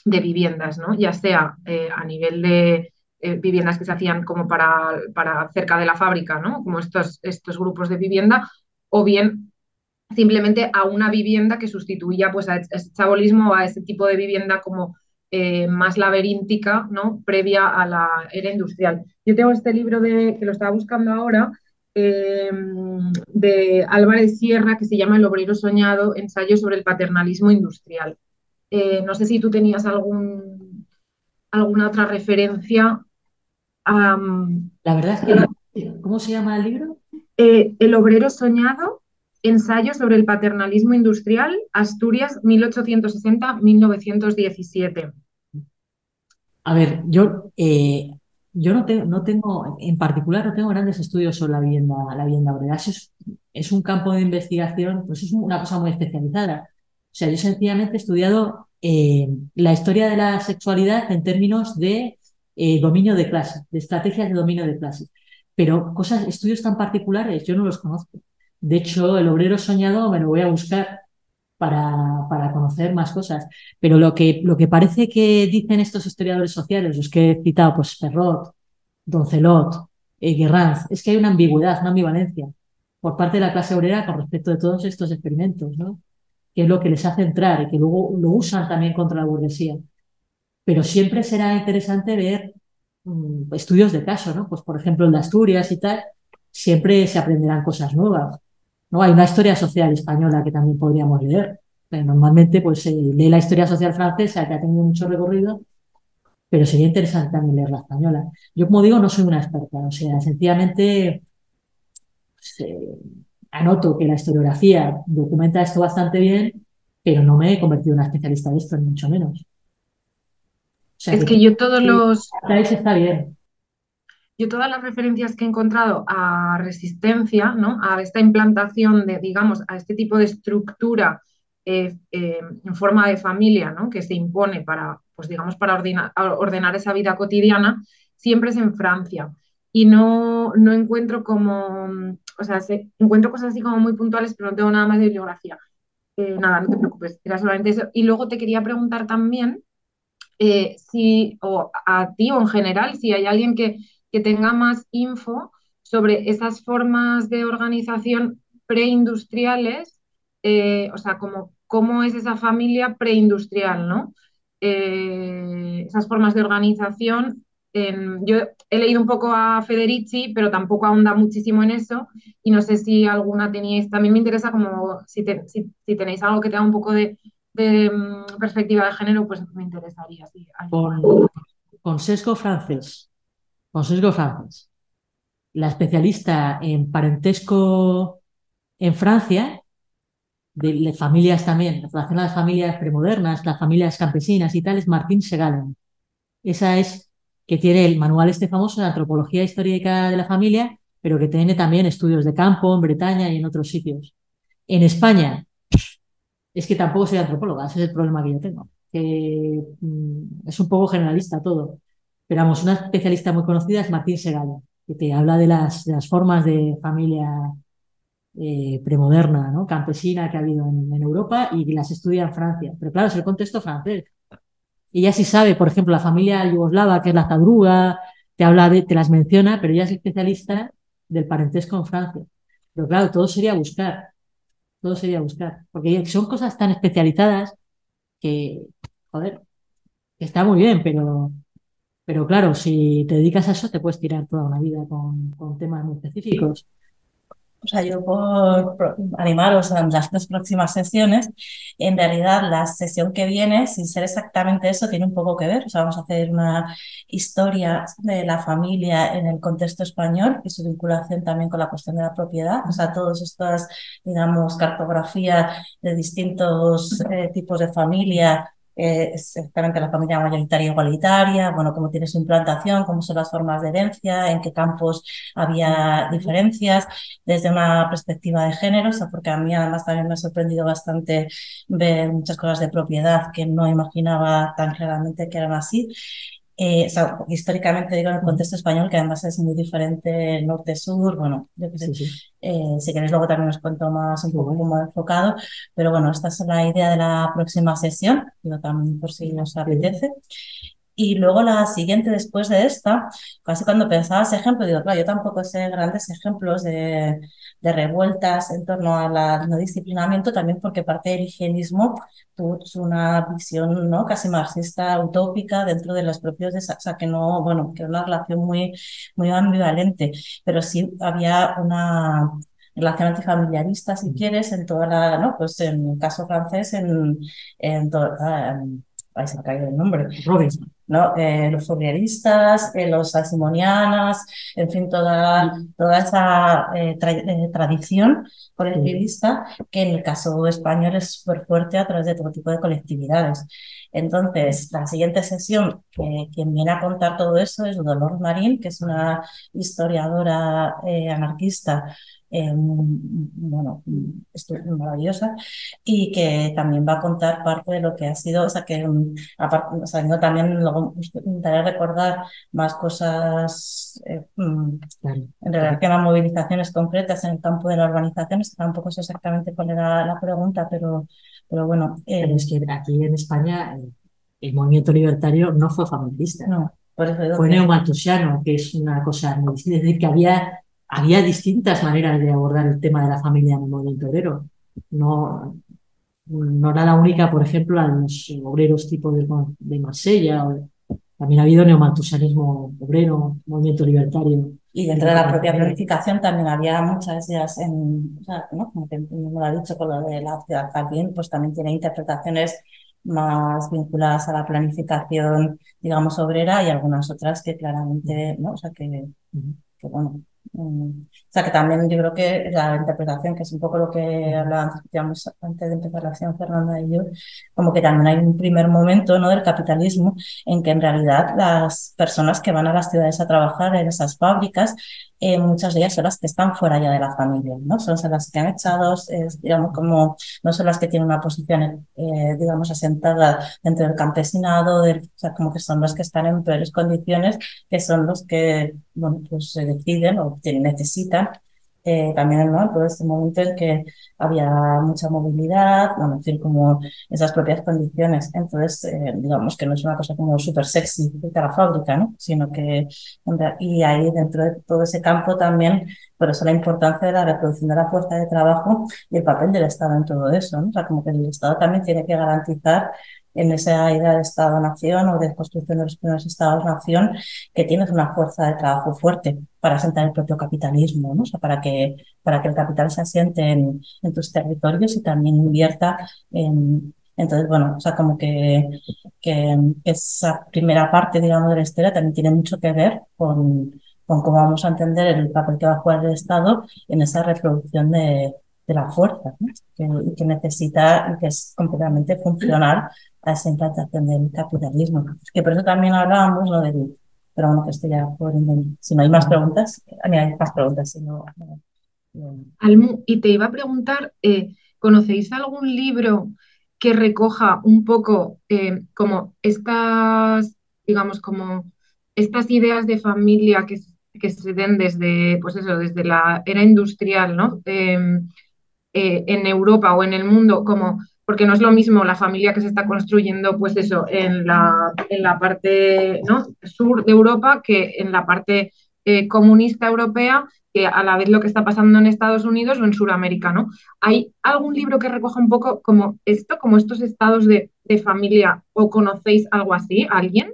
de viviendas, ¿no? ya sea a nivel de eh, viviendas que se hacían como para, para cerca de la fábrica, ¿no? Como estos, estos grupos de vivienda, o bien simplemente a una vivienda que sustituía pues a ese chabolismo a ese tipo de vivienda como eh, más laberíntica, ¿no? Previa a la era industrial. Yo tengo este libro de, que lo estaba buscando ahora, em, de Álvarez Sierra, que se llama El obrero soñado, ensayo sobre el paternalismo industrial. Eh, no sé si tú tenías algún, alguna otra referencia la verdad es que, ¿cómo se llama el libro? Eh, el obrero soñado, ensayo sobre el paternalismo industrial, Asturias, 1860-1917. A ver, yo, eh, yo no, no, tengo, en particular, no tengo grandes estudios sobre la vivienda, la vivienda obrera. Es, es, un campo de investigación, pues es una cosa muy especializada. O sea, yo sencillamente he estudiado eh, la historia de la sexualidad en términos de eh, dominio de clase, de estrategias de dominio de clase. Pero cosas, estudios tan particulares, yo no los conozco. De hecho, el obrero soñado me lo voy a buscar para, para conocer más cosas. Pero lo que, lo que parece que dicen estos historiadores sociales, los que he citado, pues Perrot, Doncelot, eh, Guerranz, es que hay una ambigüedad, una ambivalencia por parte de la clase obrera con respecto de todos estos experimentos, ¿no? que es lo que les hace entrar y que luego lo usan también contra la burguesía pero siempre será interesante ver mm, estudios de caso, ¿no? Pues por ejemplo, en Asturias y tal, siempre se aprenderán cosas nuevas. ¿no? Hay una historia social española que también podríamos leer. normalmente pues se lee la historia social francesa que ha tenido mucho recorrido, pero sería interesante también leer la española. Yo, como digo, no soy una experta, o sea, sencillamente pues, eh, anoto que la historiografía documenta esto bastante bien, pero no me he convertido en una especialista de esto, ni mucho menos. Es que, yo todos los... Está bien. Yo todas las referencias que he encontrado a resistencia, ¿no? a esta implantación de, digamos, a este tipo de estructura eh, eh, en forma de familia ¿no? que se impone para, pues digamos, para ordenar, esa vida cotidiana, siempre es en Francia. Y no, no encuentro como, o sea, encuentro cosas así como muy puntuales, pero no tengo nada más de bibliografía. Eh, nada, no te preocupes, era solamente eso. Y luego te quería preguntar también si, o a ti o en general, si hay alguien que que tenga más info sobre esas formas de organización preindustriales, eh, o sea, como, cómo es esa familia preindustrial, ¿no? Eh, esas formas de organización. yo he leído un poco a Federici, pero tampoco ahonda muchísimo en eso y no sé si alguna teníais. También me interesa como si, tenéis algo que tenga un poco de, mm, perspectiva de género, pues me interesaría. con sesgo francés. Consejo francés. La especialista en parentesco en Francia, de, familias también, relación a las familias premodernas, las familias campesinas y tal, es Martín Segalen. Esa es que tiene el manual este famoso de antropología histórica de la familia, pero que tiene también estudios de campo en Bretaña y en otros sitios. En España, es que tampoco soy antropóloga, ese es el problema que yo tengo, que mm, es un poco generalista todo. Pero vamos, una especialista muy conocida es Martín Segalo, que te habla de las, formas de familia eh, premoderna, ¿no? campesina que ha habido en, Europa y las estudia en Francia. Pero claro, es el contexto francés. Y ya sí sabe, por ejemplo, la familia yugoslava, que es la Zadruga, te habla de, te las menciona, pero ella es especialista del parentesco en Francia. Pero claro, todo sería buscar. Todo sería buscar. Porque son cosas tan especializadas que, joder, está muy bien, pero pero claro, si te dedicas a eso, te puedes tirar toda una vida con, con temas muy específicos. O sea, yo por animaros a las tres próximas sesiones, en realidad la sesión que viene, sin ser exactamente eso, tiene un poco que ver. O sea, vamos a hacer una historia de la familia en el contexto español y su vinculación también con la cuestión de la propiedad. O sea, todas estas, digamos, cartografía de distintos eh, tipos de familia eh, exactamente la familia mayoritaria igualitaria, bueno, cómo tiene su implantación, cómo son las formas de herencia, en qué campos había diferencias, desde una perspectiva de género, porque a mí además también me ha sorprendido bastante ver muchas cosas de propiedad que no imaginaba tan claramente que eran así. Eh, históricamente digo en el contexto español, que además es muy diferente norte-sur, bueno, yo qué sé, eh, si queréis luego también os cuento más un poco cómo enfocado, pero bueno, esta es la idea de la próxima sesión, digo también por si os apetece. Y luego la siguiente después de esta, casi cuando pensaba ese ejemplo, digo, claro, yo tampoco sé grandes ejemplos de, de revueltas en torno al no disciplinamiento, también porque parte del higienismo tuvo una visión ¿no? casi marxista, utópica dentro de los propios, de, o sea, que no, bueno, que era una relación muy, muy ambivalente, pero sí había una relación antifamiliarista, si quieres, en toda la, ¿no? Pues en el caso francés, en, en, ah, ahí se me ha caído el nombre, Robinson. ¿No? Eh, los surrealistas, eh, los salsimonianas, en fin, toda, toda esa eh, tradición colectivista que en el caso español es súper fuerte a través de todo tipo de colectividades. Entonces, la siguiente sesión, quien viene a contar todo eso es Dolores Marín, que es una historiadora anarquista eh, bueno, maravillosa y que también va a contar parte de lo que ha sido, o sea, que mm, aparte, o sea, yo también luego intentaré recordar más cosas eh, mm, en relación a movilizaciones concretas en el campo de la urbanización, que tampoco sé exactamente cuál era la pregunta, pero, pero bueno. Eh, es que aquí en España el movimiento libertario no fue familista. No. fue neomalthusiano, que es una cosa muy distinta. Es decir, que había había distintas maneras de abordar el tema de la familia en el movimiento obrero. No, no era la única, por ejemplo, a los obreros tipo de, de Marsella. También ha habido neomaltusianismo obrero, movimiento libertario. Y dentro de la propia planificación también había muchas ideas en, o sea, ¿no? como me lo ha dicho con lo de la ciudad jardín, pues también tiene interpretaciones más vinculadas a la planificación, digamos, obrera y algunas otras que claramente, ¿no? O sea, que, que bueno, o sea, que también yo creo que la interpretación, que es un poco lo que hablábamos antes de empezar la acción, Fernanda y yo, como que también hay un primer momento ¿no? del capitalismo en que en realidad las personas que van a las ciudades a trabajar en esas fábricas eh, muchas de ellas son las que están fuera ya de la familia, ¿no? Son las que han echado, digamos, como no son las que tienen una posición, eh, digamos, asentada dentro del campesinado, o sea, como que son las que están en peores condiciones, que son los que, bueno, pues se deciden o necesitan eh, también ¿no? todo este momento en que había mucha movilidad, bueno, en fin, como esas propias condiciones. Entonces, eh, digamos que no es una cosa como súper sexy de la fábrica, ¿no? Sino que, y ahí dentro de todo ese campo también, por eso la importancia de la reproducción de la fuerza de trabajo y el papel del Estado en todo eso, ¿no? O sea, como que el Estado también tiene que garantizar en esa idea de Estado-Nación o de construcción de los primeros Estados-Nación, que tienes una fuerza de trabajo fuerte para asentar el propio capitalismo, ¿no? O sea, para que, para que el capital se asiente en, en tus territorios y también invierta en, entonces, bueno, o sea, como que, que esa primera parte, digamos, de la historia también tiene mucho que ver con, con cómo vamos a entender el papel que va a jugar el Estado en esa reproducción de, de la fuerza, ¿no? que, que, necesita que es completamente funcional a esa implantación del capitalismo. Que por eso también hablábamos lo del... Pero bueno, que esto ya por Si no hay más preguntas, a mí hay más preguntas. Si no, Almu, y te iba a preguntar, eh, ¿conocéis algún libro que recoja un poco eh, como estas, digamos, como estas ideas de familia que, que se den desde, pues eso, desde la era industrial, ¿no? Em, eh, en Europa o en el mundo, como porque no es lo mismo la familia que se está construyendo, pues eso, en la, en la parte sur de Europa que en la parte eh, comunista europea, que a la vez lo que está pasando en Estados Unidos o en Sudamérica, ¿no? ¿Hay algún libro que recoja un poco como esto, como estos estados de, de familia, o conocéis algo así, alguien?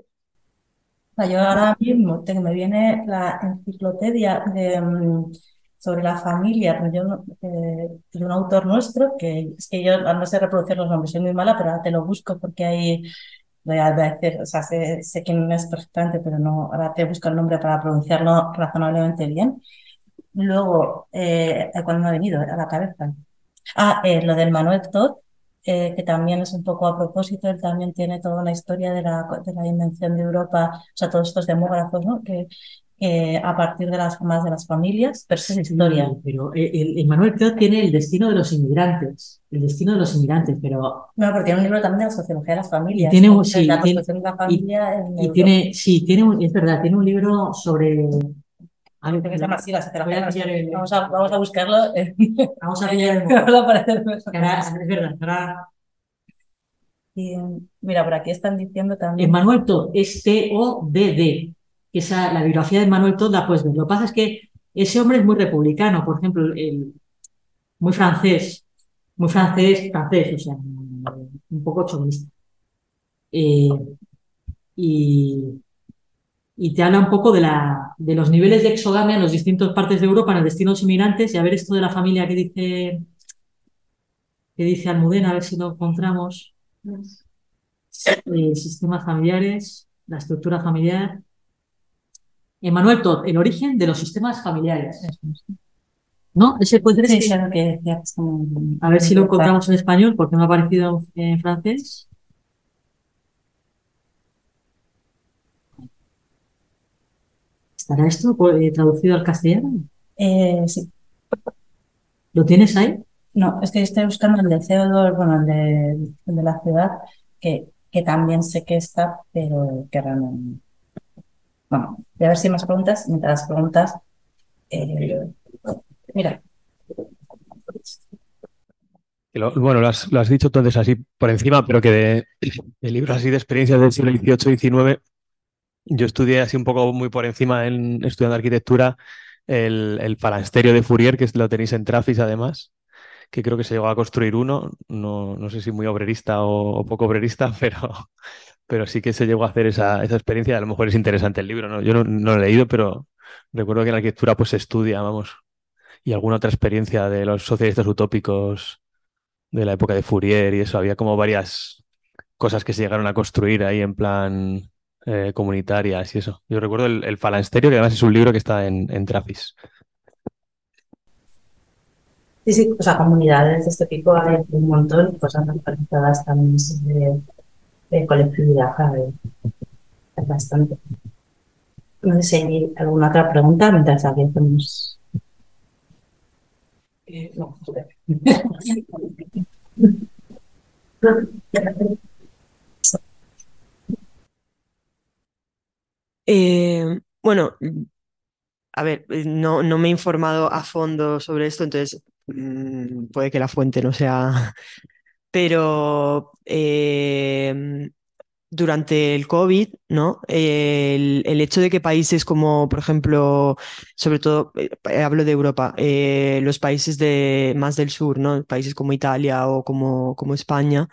Yo ahora mismo me viene la enciclopedia de, mm, sobre la familia, yo, eh, de un autor nuestro, que es que yo no sé reproducir los nombres, soy muy mala, pero ahora te lo busco porque hay, voy a decir, o sea, sé, sé quién es perfectamente, pero no, ahora te busco el nombre para pronunciarlo razonablemente bien. Luego, eh, cuando me ha venido a la cabeza? Ah, eh, lo del Manuel Todd, eh, que también es un poco a propósito, él también tiene toda una historia de la, de la dimensión de Europa, o sea, todos estos demógrafos, ¿no? Que, eh, a partir de las formas de las familias, pero es historia. pero eh, el, Manuel tiene el destino de los inmigrantes, el destino de los inmigrantes, pero... No, porque tiene un libro también de la sociología de las familias. Tiene, sí, la tiene, de la familia y, tiene, sí, tiene es verdad, tiene un libro sobre... A ver, que se llama así, la sociología vamos, a, vamos a buscarlo. (laughs) Vamos a pillar el Es verdad, ahora... Y, mira, por aquí están diciendo también... Manuel Todd es T-O-D-D esa, la biografía de Manuel Todd la puedes ver. Lo que pasa es que ese hombre es muy republicano, por ejemplo, el, muy francés, muy francés, francés, o sea, un poco chauvinista. Eh, y, y, te habla un poco de, la, de los niveles de exogamia en las distintas partes de Europa, en los destinos inmigrantes, y a ver esto de la familia que dice, que dice Almudena, a ver si lo encontramos. Eh, sistemas familiares, la estructura familiar. Emanuel Todd, el origen de los sistemas familiares. ¿No? Ese puede ser. Sí, que A ver si lo encontramos en español, porque me ha parecido en francés. ¿Estará esto eh, traducido al castellano? Eh, sí. ¿Lo tienes ahí? No, es que estoy buscando el de Theodore, bueno, el de, de la ciudad, que, que también sé que está, pero que realmente bueno, voy a ver si hay más preguntas. Mientras las preguntas, eh, mira. bueno, lo has, dicho entonces así por encima, pero que de, libros así de experiencias del siglo XVIII y XIX, yo estudié así un poco muy por encima en estudiando arquitectura el, el de Fourier, que lo tenéis en Trafis además, que creo que se llegó a construir uno, no, no sé si muy obrerista o, poco obrerista, (laughs) pero, pero sí que se llegó a hacer esa, esa experiencia. A lo mejor es interesante el libro, ¿no? Yo no, lo he leído, pero recuerdo que en arquitectura pues se estudia, vamos, y alguna otra experiencia de los socialistas utópicos de la época de Fourier y eso. Había como varias cosas que se llegaron a construir ahí en plan eh, comunitarias y eso. Yo recuerdo el, el Falansterio, que además es un libro que está en, en Trafis. Sí, sí, o sea, comunidades de este tipo hay un montón, cosas también de, de colectividad, hay bastante. No sé si hay alguna otra pregunta mientras aquí hacemos. Eh, no, (laughs) eh, bueno, a ver, no, no, me he informado a fondo sobre esto, entonces mm, puede que la fuente no sea. Pero eh, durante el COVID, ¿no? El, hecho de que países como, por ejemplo, sobre todo, eh, hablo de Europa, eh, los países de, más del sur, ¿no? Países como Italia o como, como España,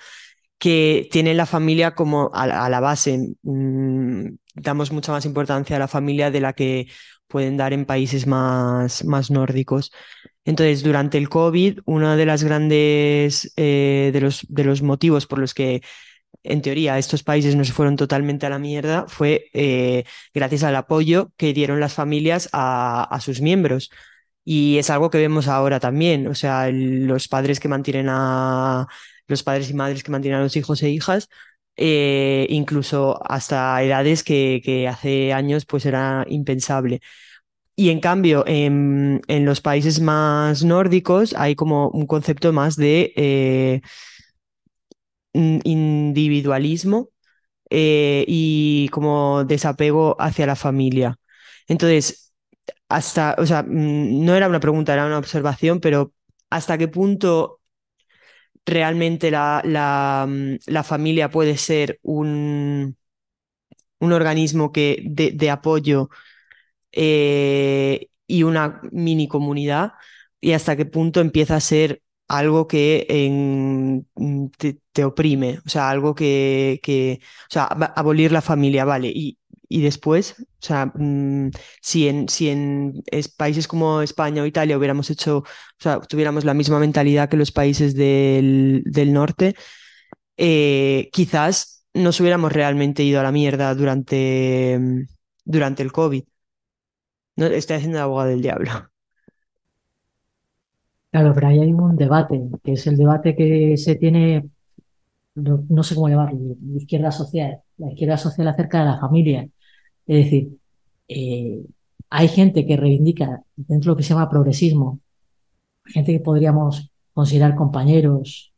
que tienen la familia como a, la base. Mm, damos mucha más importancia a la familia de la que pueden dar en países más, más nórdicos. Entonces, durante el COVID, uno de las grandes eh, de, los, de los motivos por los que en teoría, estos países no se fueron totalmente a la mierda, fue eh, gracias al apoyo que dieron las familias a, sus miembros. Y es algo que vemos ahora también. O sea, los padres que mantienen a los padres y madres que mantienen a los hijos e hijas, eh, incluso hasta edades que, hace años pues era impensable. Y en cambio, en, los países más nórdicos hay como un concepto más de eh, individualismo eh, y como desapego hacia la familia. Entonces, hasta, o sea, mm, no era una pregunta, era una observación, pero ¿hasta qué punto realmente la, la, familia puede ser un, un organismo que, de, apoyo eh, y una mini comunidad? ¿Y hasta qué punto empieza a ser algo que mm, te, oprime, o sea, algo que, que, o sea, abolir la familia, vale, y, y después, o sea, mm, si en, si en países como España o Italia hubiéramos hecho, o sea, tuviéramos la misma mentalidad que los países del, del norte, eh, quizás nos hubiéramos realmente ido a la mierda durante, durante el COVID. No, estoy haciendo la abogado del diablo. Claro, pero ahí hay un debate, que es el debate que se tiene, no, sé cómo llamarlo, la izquierda social, la izquierda social acerca de la familia. Es decir, eh, hay gente que reivindica dentro de lo que se llama progresismo, gente que podríamos considerar compañeros,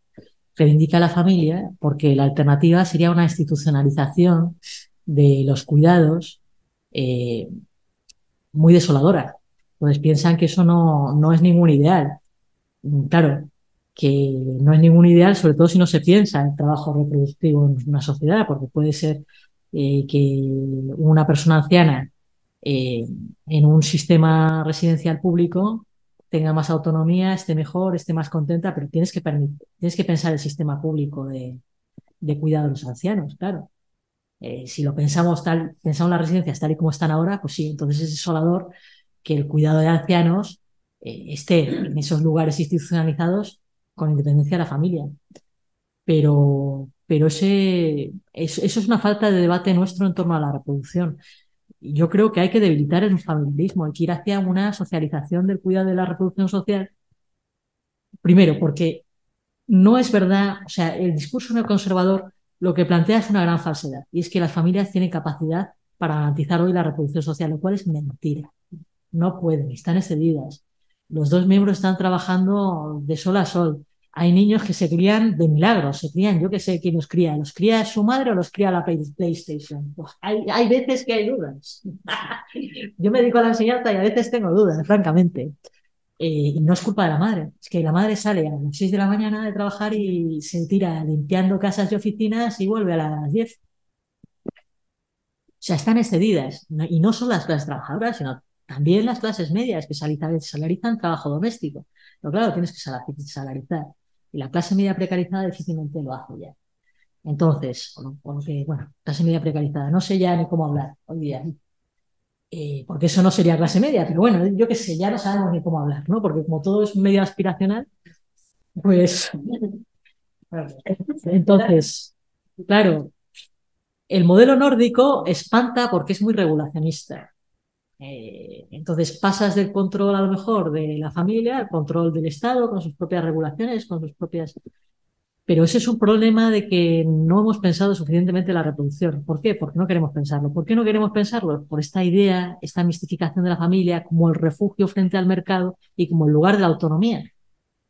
reivindica la familia porque la alternativa sería una institucionalización de los cuidados eh, muy desoladora. Entonces piensan que eso no, no es ningún ideal. Mm, claro, que no es ningún ideal, sobre todo si no se piensa en el trabajo reproductivo en una sociedad, porque puede ser eh, que una persona anciana eh, en un sistema residencial público tenga más autonomía, esté mejor, esté más contenta, pero tienes que, tienes que pensar el sistema público de, cuidado de los ancianos, claro. Eh, si lo pensamos tal, pensamos las residencias tal y como están ahora, pues sí, entonces es desolador que el cuidado de ancianos esté en esos lugares institucionalizados con independencia de la familia. Pero, pero ese, eso, es una falta de debate nuestro en torno a la reproducción. Yo creo que hay que debilitar el familiarismo, hay que ir hacia una socialización del cuidado de la reproducción social. Primero, porque no es verdad, o sea, el discurso neoconservador lo que plantea es una gran falsedad, y es que las familias tienen capacidad para garantizar hoy la reproducción social, lo cual es mentira. No pueden, están excedidas los dos miembros están trabajando de sol a sol. Hay niños que se crían de milagro, se crían, yo que sé quién los cría, ¿los cría su madre o los cría la PlayStation? Pues hay, hay veces que hay dudas. (laughs) yo me dedico a la enseñanza y a veces tengo dudas, francamente. Eh, y no es culpa de la madre, es que la madre sale a las 6 de la mañana de trabajar y se tira limpiando casas y oficinas y vuelve a las 10. O sea, están excedidas. Y no son las clases trabajadoras, sino también las clases medias que salarizan trabajo doméstico. Pero claro, tienes que salarizar. Y la clase media precarizada difícilmente lo hace ya. Entonces, que, bueno, clase media precarizada, no sé ya ni cómo hablar hoy día. Eh, porque eso no sería clase media, pero bueno, yo qué sé, ya no sabemos ni cómo hablar, ¿no? Porque como todo es medio aspiracional, pues. Entonces, claro, el modelo nórdico espanta porque es muy regulacionista. Eh, entonces pasas del control a lo mejor de la familia al control del Estado con sus propias regulaciones, con sus propias... Pero ese es un problema de que no hemos pensado suficientemente en la reproducción. ¿Por qué? Porque no queremos pensarlo. ¿Por qué no queremos pensarlo? Por esta idea, esta mistificación de la familia como el refugio frente al mercado y como el lugar de la autonomía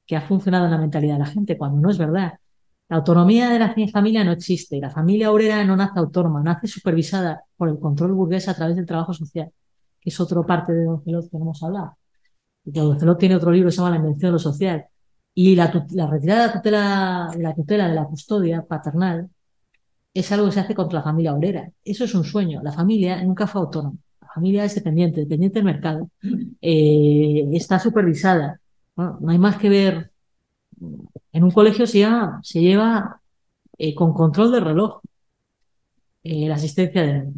que ha funcionado en la mentalidad de la gente, cuando no es verdad. La autonomía de la familia no existe la familia obrera no nace autónoma, nace supervisada por el control burgués a través del trabajo social que es otra parte de Don Celot que hemos hablado. Y Don Celot tiene otro libro que se llama La invención de lo social. Y la, retirada de la, tutela, de la tutela de la custodia paternal es algo que se hace contra la familia obrera. Eso es un sueño. La familia nunca fue autónoma. La familia es dependiente, dependiente del mercado. Eh, está supervisada. no hay más que ver. En un colegio se, se lleva eh, con control del reloj eh, la asistencia de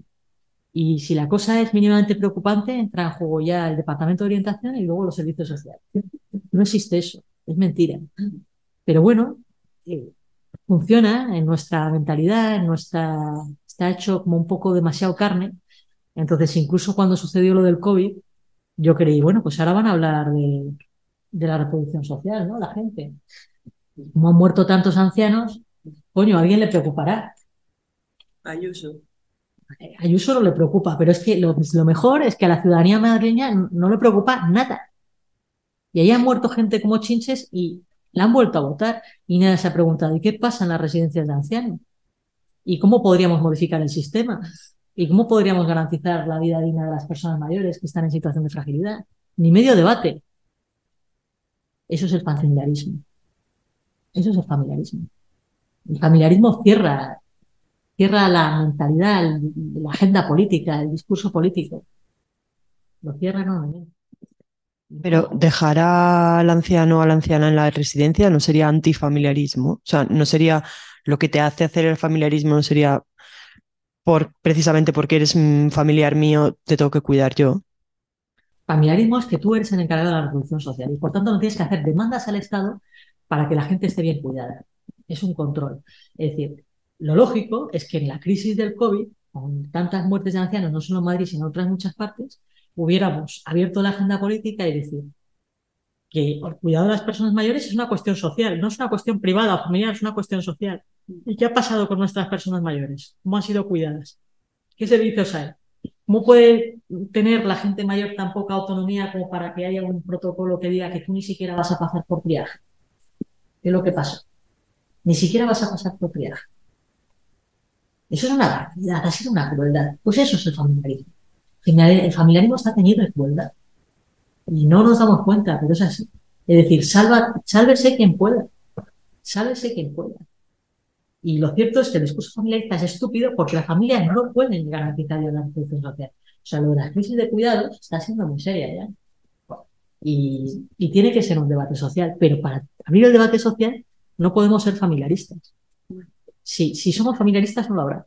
y si la cosa es mínimamente preocupante, entra en juego ya el departamento de orientación y luego los servicios sociales. No existe eso, es mentira. Pero bueno, eh, funciona en nuestra mentalidad, en nuestra, está hecho como un poco demasiado carne. Entonces, incluso cuando sucedió lo del COVID, yo creí, bueno, pues ahora van a hablar de, la reproducción social, ¿no? La gente. Como han muerto tantos ancianos, coño, alguien le preocupará. Ayuso. A Ayuso no le preocupa, pero es que lo, mejor es que a la ciudadanía madrileña no, le preocupa nada. Y ahí han muerto gente como chinches y la han vuelto a votar y nadie se ha preguntado, ¿y qué pasa en las residencias de ancianos? ¿Y cómo podríamos modificar el sistema? ¿Y cómo podríamos garantizar la vida digna de las personas mayores que están en situación de fragilidad? Ni medio debate. Eso es el familiarismo. Eso es el familiarismo. El familiarismo cierra cierra la mentalidad, la agenda política, el discurso político. Lo cierra enormemente. Pero dejar al anciano o a la anciana en la residencia no sería antifamiliarismo. O sea, no sería lo que te hace hacer el familiarismo, no sería por, precisamente porque eres familiar mío, te tengo que cuidar yo. Familiarismo es que tú eres el encargado de la reproducción social y por tanto no tienes que hacer demandas al Estado para que la gente esté bien cuidada. Es un control. Es decir, lo lógico es que en la crisis del COVID, con tantas muertes de ancianos, no solo en Madrid, sino en otras muchas partes, hubiéramos abierto la agenda política y decir que el cuidado de las personas mayores es una cuestión social, no es una cuestión privada o familiar, es una cuestión social. ¿Y qué ha pasado con nuestras personas mayores? ¿Cómo han sido cuidadas? ¿Qué servicios hay? ¿Cómo puede tener la gente mayor tan poca autonomía como para que haya un protocolo que diga que tú ni siquiera vas a pasar por triaje? ¿Qué es lo que pasa? Ni siquiera vas a pasar por triaje. Eso es una barbaridad, ha sido una crueldad. Pues eso es el familiarismo. El familiarismo está teniendo de crueldad. Y no nos damos cuenta, pero es así. Es decir, salva, sálvese quien pueda. Sálvese quien pueda. Y lo cierto es que el discurso familiarista es estúpido porque las familias no pueden garantizar la reproducción social. O sea, lo de la crisis de cuidados está siendo muy seria ya. Y, tiene que ser un debate social, pero para abrir el debate social no podemos ser familiaristas. Si, si somos familiaristas, no lo habrá.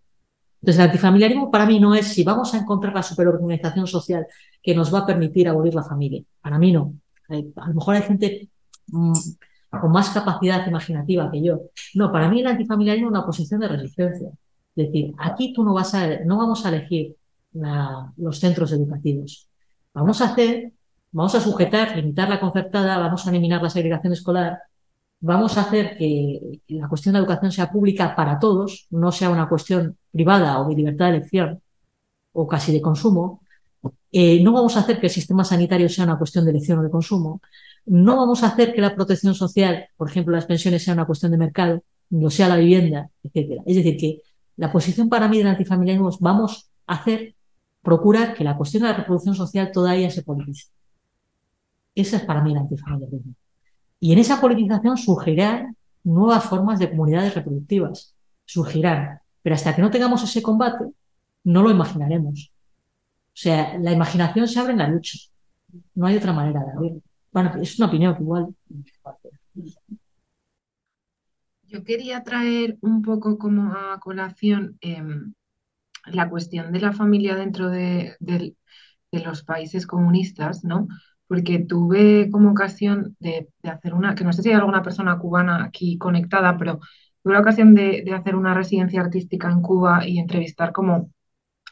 Entonces, el antifamiliarismo para mí no es si vamos a encontrar la superorganización social que nos va a permitir abolir la familia. Para mí no. Eh, a lo mejor hay gente mm, con más capacidad imaginativa que yo. No, para mí el antifamiliarismo es una posición de resistencia. Es decir, aquí tú no vas a, no vamos a elegir los centros educativos. Vamos a hacer, vamos a sujetar, limitar la concertada, vamos a eliminar la segregación escolar, vamos a hacer que la cuestión de la educación sea pública para todos, no sea una cuestión privada o de libertad de elección o casi de consumo. Eh, no vamos a hacer que el sistema sanitario sea una cuestión de elección o de consumo. No vamos a hacer que la protección social, por ejemplo, las pensiones, sea una cuestión de mercado, no sea la vivienda, etc. Es decir, que la posición para mí del antifamiliarismo es vamos a hacer, procurar que la cuestión de la reproducción social todavía se politice. Esa es para mí el antifamiliarismo. Y en esa politización surgirán nuevas formas de comunidades reproductivas, surgirán. Pero hasta que no tengamos ese combate, no lo imaginaremos. O sea, la imaginación se abre en la lucha. No hay otra manera de abrirlo. Bueno, es una opinión que igual. Yo quería traer un poco como a colación em, la cuestión de la familia dentro de, los países comunistas, ¿no? Porque tuve como ocasión de, hacer una, que no sé si hay alguna persona cubana aquí conectada, pero tuve la ocasión de, hacer una residencia artística en Cuba y entrevistar como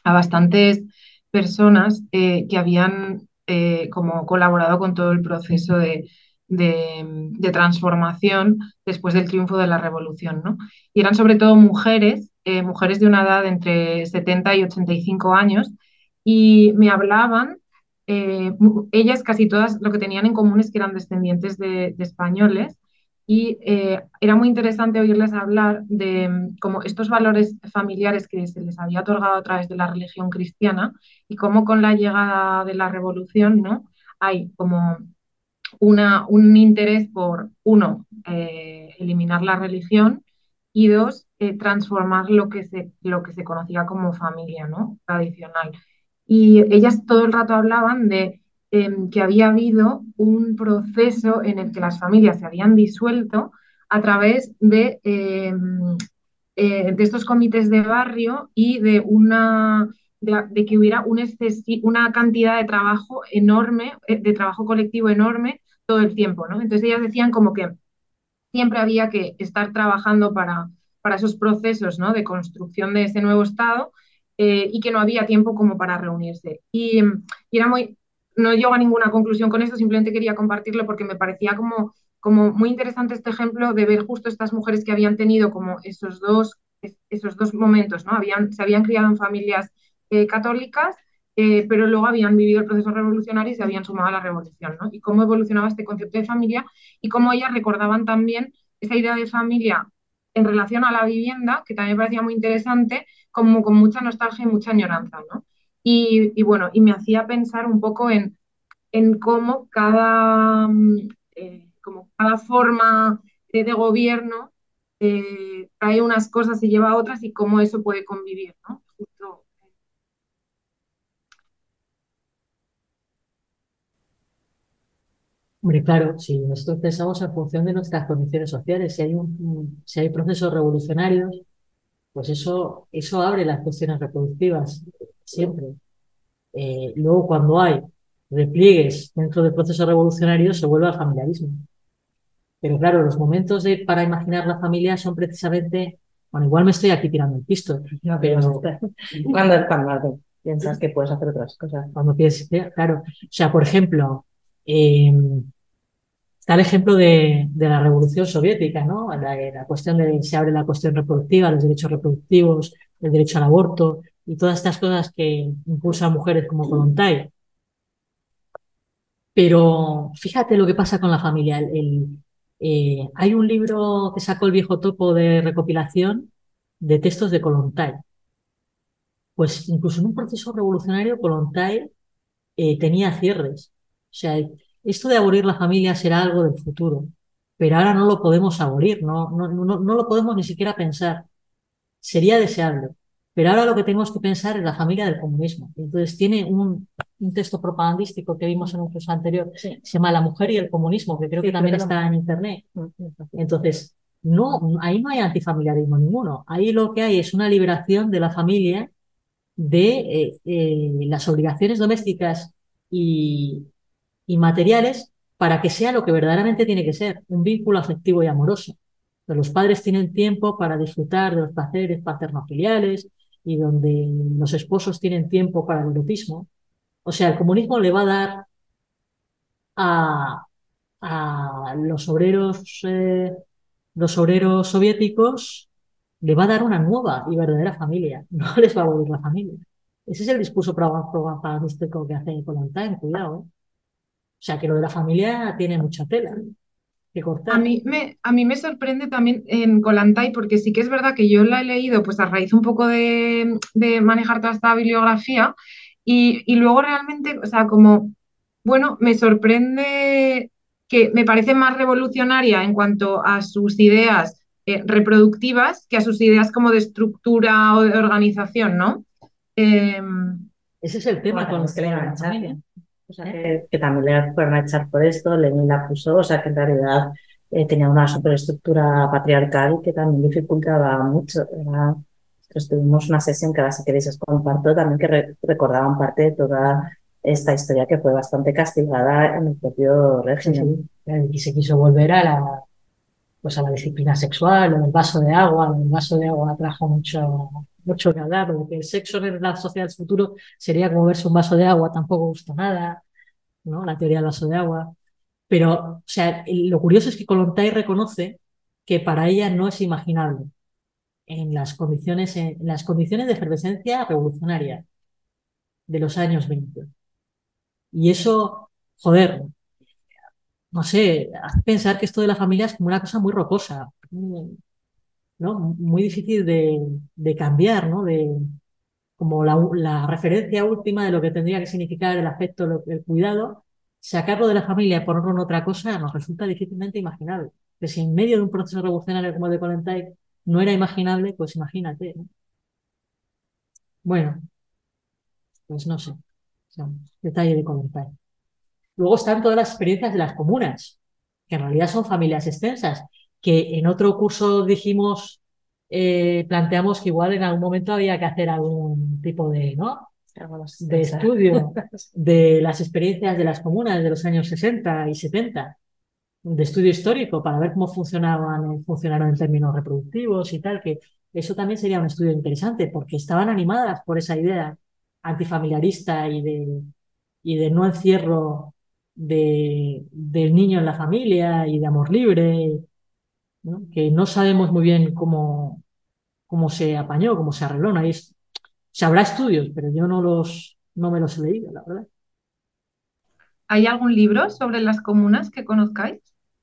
a bastantes personas eh, que habían eh, como colaborado con todo el proceso de, de- de transformación después del triunfo de la revolución, ¿no? Y eran sobre todo mujeres, eh, mujeres de una edad entre 70 y 85 años, y me hablaban, eh, ellas casi todas lo que tenían en común es que eran descendientes de, de españoles y eh, era muy interesante oírles hablar de mm, como estos valores familiares que se les había otorgado a través de la religión cristiana y cómo con la llegada de la revolución, ¿no? Hay como una, un interés por, uno, eh, eliminar la religión y dos, eh, transformar lo que se, lo que se conocía como familia, ¿no? Tradicional. Y ellas todo el rato hablaban de em, que había habido un proceso en el que las familias se habían disuelto a través de, em, eh, de estos comités de barrio y de una de, que hubiera un una cantidad de trabajo enorme, eh, de trabajo colectivo enorme todo el tiempo, ¿no? Entonces ellas decían como que siempre había que estar trabajando para, para esos procesos, ¿no? de construcción de ese nuevo Estado eh, y que no había tiempo como para reunirse. Y, y, era muy, no llego a ninguna conclusión con eso, simplemente quería compartirlo porque me parecía como, como muy interesante este ejemplo de ver justo estas mujeres que habían tenido como esos dos, esos dos momentos, ¿no? Habían, se habían criado en familias eh, católicas eh, pero luego habían vivido el proceso revolucionario y se habían sumado a la revolución, ¿no? Y cómo evolucionaba este concepto de familia y cómo ellas recordaban también esa idea de familia en relación a la vivienda, que también me parecía muy interesante, como con mucha nostalgia y mucha añoranza, ¿no? Y, bueno, y me hacía pensar un poco en, en cómo cada, eh, como cada forma de, gobierno eh, trae unas cosas y lleva otras y cómo eso puede convivir, ¿no? Justo claro, si nosotros pensamos en función de nuestras condiciones sociales, si hay un- si hay procesos revolucionarios, pues eso, eso abre las cuestiones reproductivas siempre. Eh, luego, cuando hay repliegues dentro del proceso revolucionario, se vuelve al familiarismo. Pero claro, los momentos de, para imaginar la familia son precisamente, bueno, igual me estoy aquí tirando el pisto, (laughs) pero Cuando, cuando piensas que puedes hacer otras cosas. cuando piensas, claro, o sea, por ejemplo, eh, Está el ejemplo de, la Revolución Soviética, ¿no? La, cuestión de se abre la cuestión reproductiva, los derechos reproductivos, el derecho al aborto y todas estas cosas que impulsan mujeres como Kollontai. Pero fíjate lo que pasa con la familia. Eh, hay un libro que sacó el viejo topo de recopilación de textos de Kollontai. Pues incluso en un proceso revolucionario, Kollontai eh, tenía cierres. O sea, esto de abolir la familia será algo del futuro, pero ahora no lo podemos abolir, no, no, no, no lo podemos ni siquiera pensar. Sería deseable, pero ahora lo que tenemos que pensar es la familia del comunismo. Entonces tiene un, un texto propagandístico que vimos en un curso anterior, se llama La mujer y el comunismo, que creo Sí, que también creo que está en internet. Entonces, no, ahí no hay antifamiliarismo ninguno. Ahí lo que hay es una liberación de la familia de eh, eh, las obligaciones domésticas y, y materiales para que sea lo que verdaderamente tiene que ser, un vínculo afectivo y amoroso. Donde los padres tienen tiempo para disfrutar de los placeres paternofiliales y donde los esposos tienen tiempo para el erotismo. O sea, el comunismo le va a dar a, a los obreros, eh, los obreros soviéticos, le va a dar una nueva y verdadera familia. No les va a abolir la familia. Ese es el discurso propagandístico que hace Kollontai, cuidado. ¿eh? O sea, que lo de la familia tiene mucha tela que cortar. A mí me, a mí me sorprende también en Kollontai, porque sí que es verdad que yo la he leído pues a raíz un poco de, de manejar toda esta bibliografía y, y luego realmente, o sea, como, bueno, me sorprende que me parece más revolucionaria en cuanto a sus ideas eh, reproductivas que a sus ideas como de estructura o de organización, ¿no? Eh, Ese es el tema con es que le la engancha. familia. O sea, que, también le fueron a echar por esto, Lenin la puso, o sea, que en realidad eh, tenía una superestructura patriarcal que también dificultaba mucho. Era, tuvimos una sesión que ahora si queréis os comparto también que recordaban parte de toda esta historia que fue bastante castigada en el propio régimen. Y se quiso volver a la, pues a la disciplina sexual, o el vaso de agua. El vaso de agua trajo mucho, mucho que hablar, porque el sexo en la sociedad del futuro sería como verse un vaso de agua, tampoco gusta nada, ¿no? La teoría del vaso de agua. Pero, o sea, lo curioso es que Kolontai reconoce que para ella no es imaginable en las condiciones, en las condiciones de efervescencia revolucionaria de los años 20. Y eso, joder, no sé, hace pensar que esto de la familia es como una cosa muy rocosa, Muy difícil de, cambiar, ¿no? De, como la, referencia última de lo que tendría que significar el afecto, el cuidado, sacarlo de la familia y ponerlo en otra cosa nos resulta difícilmente imaginable. Que si en medio de un proceso revolucionario como el de Colentay no era imaginable, pues imagínate. Bueno, pues no sé. detalle de Colentay. Luego están todas las experiencias de las comunas, que en realidad son familias extensas, que en otro curso dijimos, eh, planteamos que igual en algún momento había que hacer algún tipo de, ¿no? de estudio (laughs) de las experiencias de las comunas de los años 60 y 70, de estudio histórico para ver cómo funcionaban, funcionaron en términos reproductivos y tal, que eso también sería un estudio interesante porque estaban animadas por esa idea antifamiliarista y de, y de no encierro de, del niño en la familia y de amor libre, que no sabemos muy bien cómo, cómo se apañó, cómo se arregló. Ahí se habrá estudios, pero yo no, los, no me los he leído, la verdad. ¿Hay algún libro sobre las comunas que conozcáis?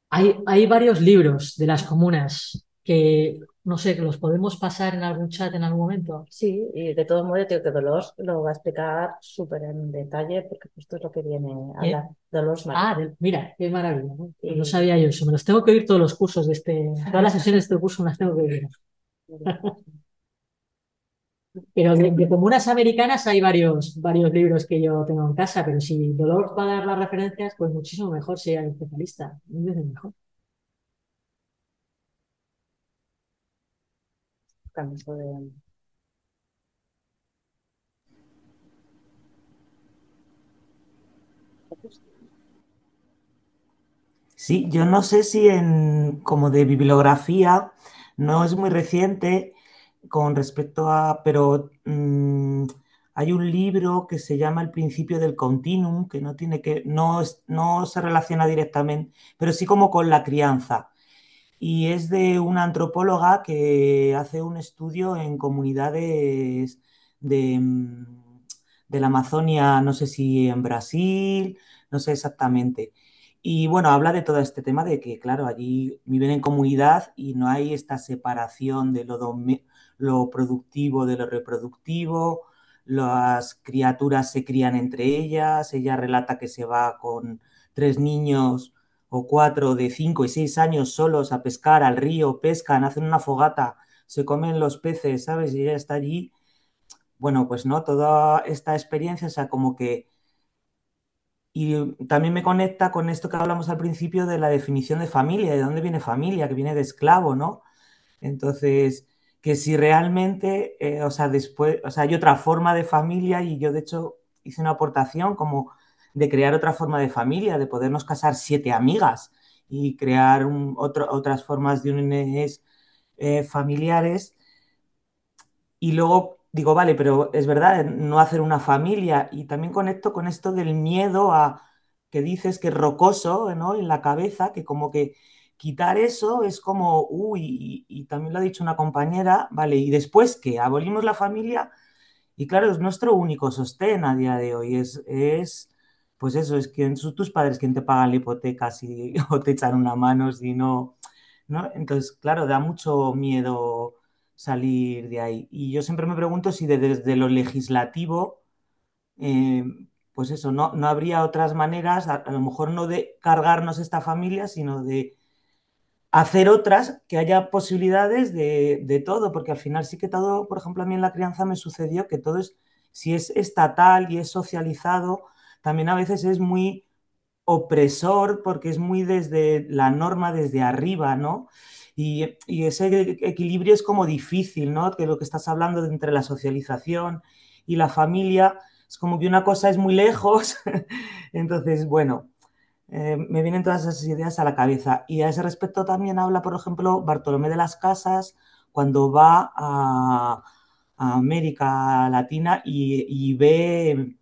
Hay, hay varios libros de las comunas que no sé, que los podemos pasar en algún chat en algún momento. Sí, y de todos modos, creo que Dolores lo va a explicar súper en detalle, porque justo es lo que viene a hablar. Dolores Ah, mira, qué maravilla. ¿no? Pues no sabía yo eso. Me los tengo que oír todos los cursos de este, todas las sesiones de este curso me las tengo que oír. (laughs) Pero de, comunas americanas hay varios, varios libros que yo tengo en casa, pero si Dolores va a dar las referencias, pues muchísimo mejor si hay especialista. Mil veces mejor. Sí, yo no sé si en como de bibliografía no es muy reciente con respecto a, pero mm, hay un libro que se llama El principio del continuum, que no tiene que, no, no se relaciona directamente, pero sí como con la crianza y es de una antropóloga que hace un estudio en comunidades de, mm, de, la Amazonia, no sé si en Brasil, no sé exactamente. Y bueno, habla de todo este tema de que, claro, allí viven en comunidad y no hay esta separación de lo, lo productivo de lo reproductivo, las criaturas se crían entre ellas, ella relata que se va con tres niños o cuatro de cinco y seis años solos a pescar al río, pescan, hacen una fogata, se comen los peces, ¿sabes? Y ella está allí. Bueno, pues no, toda esta experiencia, o sea, como que... Y también me conecta con esto que hablamos al principio de la definición de familia, de dónde viene familia, que viene de esclavo, ¿no? Entonces, que si realmente, eh, o sea, después, o sea, hay otra forma de familia y yo de hecho hice una aportación como de crear otra forma de familia, de podernos casar siete amigas y crear otras formas de uniones eh, familiares. Y luego digo, vale, pero es verdad, no hacer una familia. Y también conecto con esto del miedo a que dices que es rocoso ¿no? en la cabeza, que como que quitar eso es como, uy, y, también lo ha dicho una compañera, vale, y después que abolimos la familia, y claro, es nuestro único sostén a día de hoy, es, es pues eso, es que son tus padres quien te pagan la hipoteca si, (laughs) o te echan una mano si no, ¿no? Entonces, claro, da mucho miedo salir de ahí. Y yo siempre me pregunto si desde lo legislativo, eh, pues eso, no, no habría otras maneras, a, lo mejor no de cargarnos esta familia, sino de hacer otras, que haya posibilidades de, de, todo, porque al final sí que todo, por ejemplo, a mí en la crianza me sucedió que todo es, si es estatal y es socializado, también a veces es muy opresor porque es muy desde la norma, desde arriba, ¿no? Y, ese equilibrio es como difícil, ¿no? Que lo que estás hablando de entre la socialización y la familia, es como que una cosa es muy lejos. (laughs) Entonces, bueno, eh, me vienen todas esas ideas a la cabeza. Y a ese respecto también habla, por ejemplo, Bartolomé de las Casas cuando va a, América Latina y, ve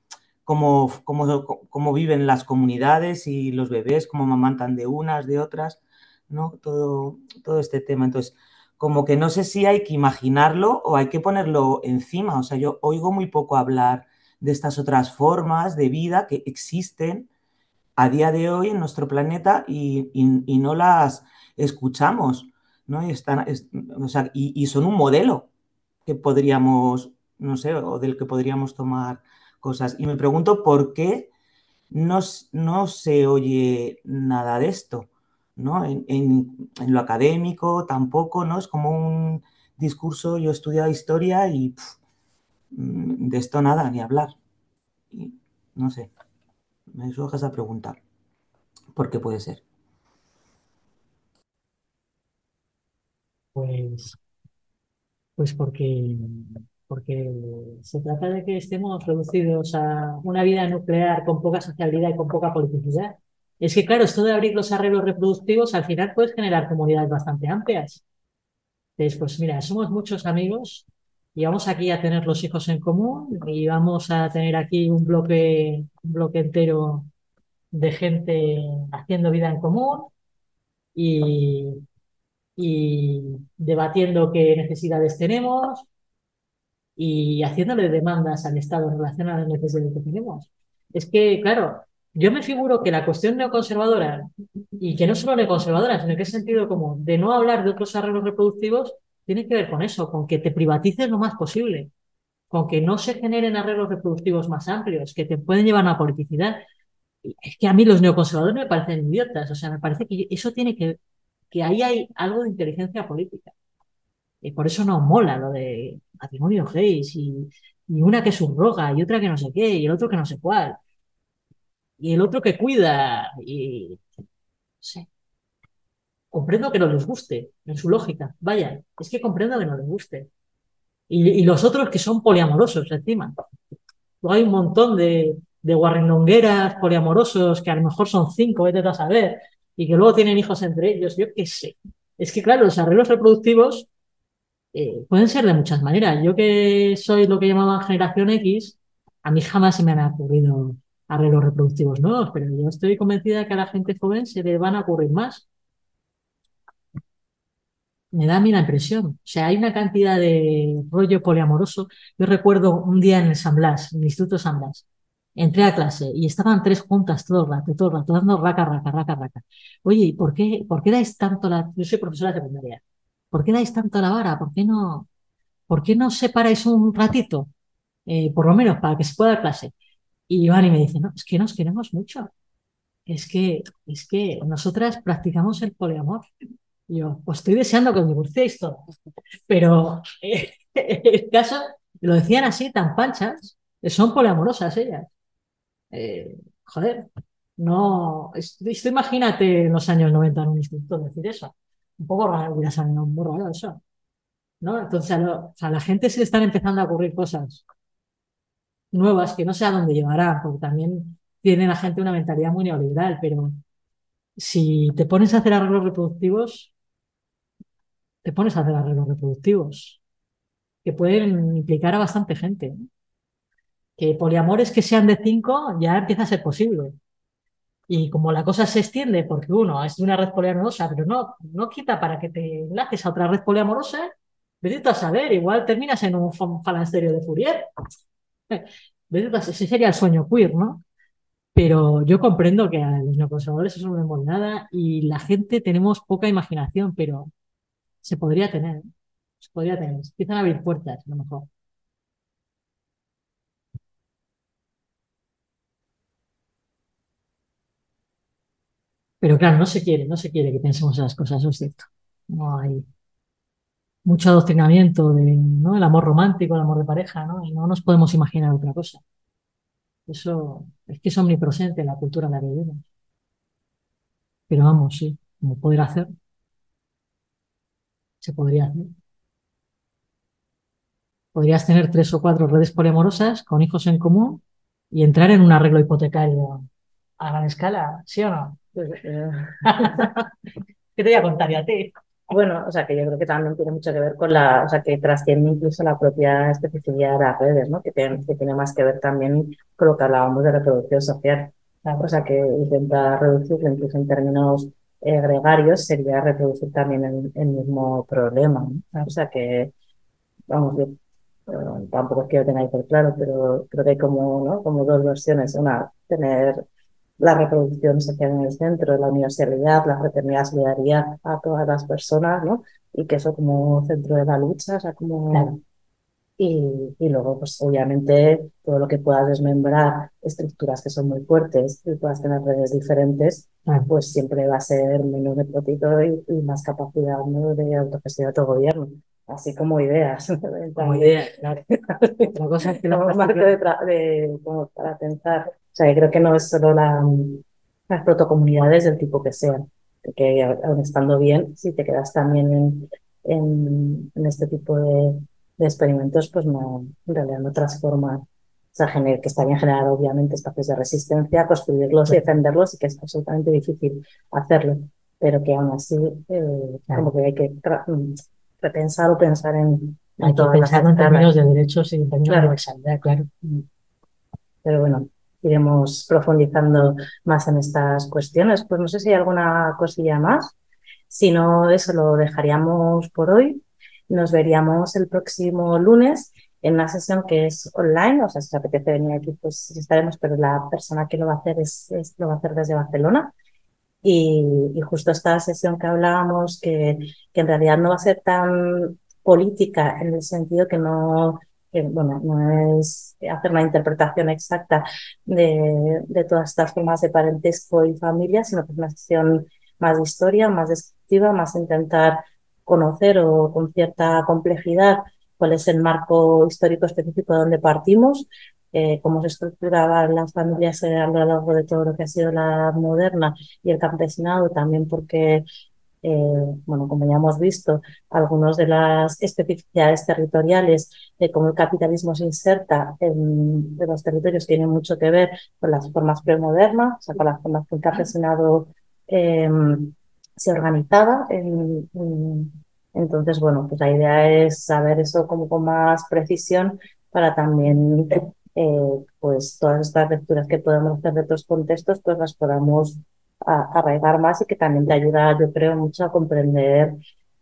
cómo, cómo, viven las comunidades y los bebés, cómo mamantan de unas, de otras, ¿no? Todo, todo este tema. Entonces, como que no sé si hay que imaginarlo o hay que ponerlo encima. O sea, yo oigo muy poco hablar de estas otras formas de vida que existen a día de hoy en nuestro planeta y, no las escuchamos, ¿no? Y, están, y, son un modelo que podríamos, no sé, o del que podríamos tomar cosas. Y me pregunto por qué no, no se oye nada de esto, ¿no? En, lo académico tampoco, ¿no? Es como un discurso, yo he estudiado historia y mm, de esto nada, ni hablar. no sé, me surge esa pregunta. ¿Por qué puede ser? Pues, pues porque, porque se trata de que estemos reducidos a una vida nuclear con poca sociabilidad y con poca politicidad. Es que, claro, esto de abrir los arreglos reproductivos, al final puedes generar comunidades bastante amplias. Entonces, pues mira, somos muchos amigos y vamos aquí a tener los hijos en común y vamos a tener aquí un bloque, un bloque entero de gente haciendo vida en común y, y debatiendo qué necesidades tenemos y haciéndole demandas al Estado en relación a las necesidades que tenemos. Es que, claro, yo me figuro que la cuestión neoconservadora, y que no solo neoconservadora, sino que es sentido común, de no hablar de otros arreglos reproductivos, tiene que ver con eso, con que te privatices lo más posible, con que no se generen arreglos reproductivos más amplios, que te pueden llevar a la politicidad. Es que a mí los neoconservadores me parecen idiotas, o sea, me parece que eso tiene que, que ahí hay algo de inteligencia política. Y por eso no mola lo de matrimonio gays y, y una que subroga y otra que no sé qué y el otro que no sé cuál y el otro que cuida y no. Comprendo que no les guste, en su lógica. Vaya, es que comprendo que no les guste. Y, los otros que son poliamorosos encima. hay un montón de, de guarrindongueras poliamorosos que a lo mejor son cinco, vete a saber, y que luego tienen hijos entre ellos, yo qué sé. Es que claro, los arreglos reproductivos eh, pueden ser de muchas maneras. Yo que soy lo que llamaban generación X, a mí jamás se me han ocurrido arreglos reproductivos nuevos, pero yo estoy convencida que a la gente joven se le van a ocurrir más. Me da a mí la impresión. O sea, hay una cantidad de rollo poliamoroso. Yo recuerdo un día en el San Blas, en el Instituto San Blas, entré a clase y estaban tres juntas todo el rato, todo el rato, dando raca, raca, raca, raca. Oye, ¿por qué, por qué dais tanto la... Yo soy profesora de secundaria. ¿Por qué dais tanto la vara? ¿Por qué no, por qué no separáis un ratito? Eh, por lo menos para que se pueda dar clase. Y Iván y me dice, no, es que nos queremos mucho. Es que, es que nosotras practicamos el poliamor. Y yo, pues estoy deseando que os divorciéis todos. Pero eh, (laughs) el caso, lo decían así, tan panchas, son poliamorosas ellas. Eh, joder, no. Esto, imagínate en los años 90 en un instituto decir eso. Un poco raro, hubiera salido un raro eso. ¿No? Entonces a, a la gente se le están empezando a ocurrir cosas nuevas que no sé a dónde llevarán, porque también tiene la gente una mentalidad muy neoliberal, pero si te pones a hacer arreglos reproductivos, te pones a hacer arreglos reproductivos que pueden implicar a bastante gente. Que poliamores que sean de cinco ya empieza a ser posible. Y como la cosa se extiende, porque uno es de una red poliamorosa, pero no, no quita para que te enlaces a otra red poliamorosa, vete a saber, igual terminas en un falansterio de Fourier. (laughs) Ese sería el sueño queer, ¿no? Pero yo comprendo que a los neoconservadores eso no vemos nada y la gente tenemos poca imaginación, pero se podría tener. Se podría tener. Empiezan a abrir puertas, a lo mejor. Pero claro, no se quiere, no se quiere que pensemos esas cosas, eso es cierto. No hay mucho adoctrinamiento de, ¿no? El amor romántico, el amor de pareja, ¿no? Y no nos podemos imaginar otra cosa. Eso es que es omnipresente en la cultura de la que vivimos. Pero vamos, sí, como poder hacer, se podría hacer. Podrías tener tres o cuatro redes poliamorosas con hijos en común y entrar en un arreglo hipotecario a gran escala, ¿sí o no? Pues, eh, (laughs) ¿Qué te voy a contar ya a ti? Bueno, o sea, que yo creo que también tiene mucho que ver con la, o sea, que trasciende incluso la propia especificidad de las redes, ¿no? Que tiene, que tiene más que ver también con lo que hablábamos de reproducción social. O sea, que intentar reducirlo incluso en términos eh, gregarios sería reproducir también el, el mismo problema, ¿no? O sea, que, vamos, yo eh, tampoco es que lo tenga hiper claro, pero creo que hay como, ¿no? como dos versiones. Una, tener la reproducción social en el centro, la universalidad, la fraternidad, solidaridad a todas las personas, ¿no? Y que eso como centro de la lucha, o sea, como... Claro. Y, y luego, pues obviamente, todo lo que puedas desmembrar, estructuras que son muy fuertes y puedas tener redes diferentes, Claro. pues siempre va a ser menos nepotismo y, y más capacidad ¿no? de autogestión de autogobierno, así como ideas. (laughs) Como idea, claro. (laughs) La cosa es que como marco de, de- como para pensar. O sea, que creo que no es solo la, las protocomunidades del tipo que sean, que aun estando bien, si te quedas también en, en, en este tipo de, de experimentos, pues no, en realidad no transforma. O sea, que está bien generar obviamente espacios de resistencia, construirlos y defenderlos y que es absolutamente difícil hacerlo, pero que aún así eh, Claro. como que hay que mm, repensar o pensar en, en Hay que pensarlo en términos de derechos y en términos de Claro. universalidad, claro. Pero bueno, iremos profundizando más en estas cuestiones. Pues no sé si hay alguna cosilla más. Si no, eso lo dejaríamos por hoy. Nos veríamos el próximo lunes en una sesión que es online, o sea, si os apetece venir aquí, pues estaremos, pero la persona que lo va a hacer es, es- lo va a hacer desde Barcelona. Y, y justo esta sesión que hablábamos, que, que en realidad no va a ser tan política en el sentido que no, que, bueno, no es hacer una interpretación exacta de, de todas estas formas de parentesco y familia, sino que es una sesión más de historia, más descriptiva, más intentar conocer o con cierta complejidad cuál es el marco histórico específico de donde partimos, eh, cómo se estructuraban las familias eh, a lo largo de todo lo que ha sido la moderna y el campesinado, también porque, eh, bueno, como ya hemos visto, algunas de las especificidades territoriales de cómo el capitalismo se inserta en los territorios tienen mucho que ver con las formas premodernas, o sea, con las formas que el campesinado eh, se organizaba. En, en- entonces, bueno, pues la idea es saber eso como con más precisión para también, eh, pues todas estas lecturas que podemos hacer de otros contextos, pues las podamos a- arraigar más y que también te ayuda, yo creo, mucho a comprender,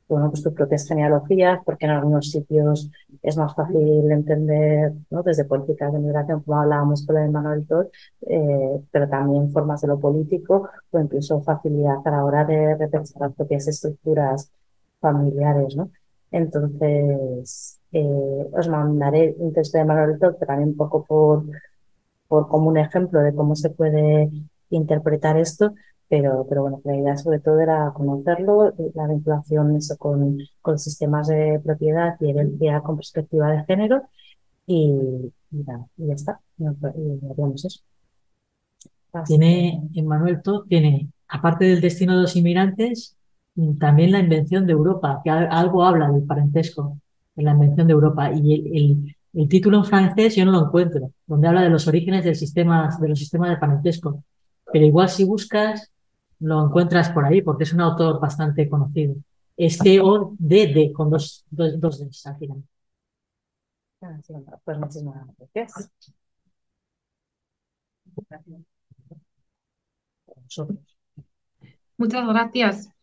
bueno, pues tus propias genealogías, porque en algunos sitios es más fácil entender, ¿no? Desde políticas de migración, como hablábamos con de Manuel Todd, eh, pero también formas de lo político o incluso facilidad a la hora de repensar las propias estructuras familiares, ¿no? Entonces, eh, os mandaré un texto de Manuel Todd, pero también un poco por, por como un ejemplo de cómo se puede interpretar esto, pero, pero bueno, la idea sobre todo era conocerlo, la vinculación eso con, con sistemas de propiedad y herencia con perspectiva de género y, y nada, y ya está, y, y haríamos eso. Así Tiene, Emmanuel Todd tiene, aparte del destino de los inmigrantes, mm, también la invención de Europa, que al- algo habla del parentesco en la invención de Europa. Y el, el- el título en francés yo no lo encuentro, donde habla de los orígenes del sistema, de los sistemas de parentesco. Pero igual si buscas, lo encuentras por ahí, porque es un autor bastante conocido. Es C-O-D-D, con dos, dos, dos Ds al final. ah, pues muchísimas gracias. Nosotros. Muchas gracias.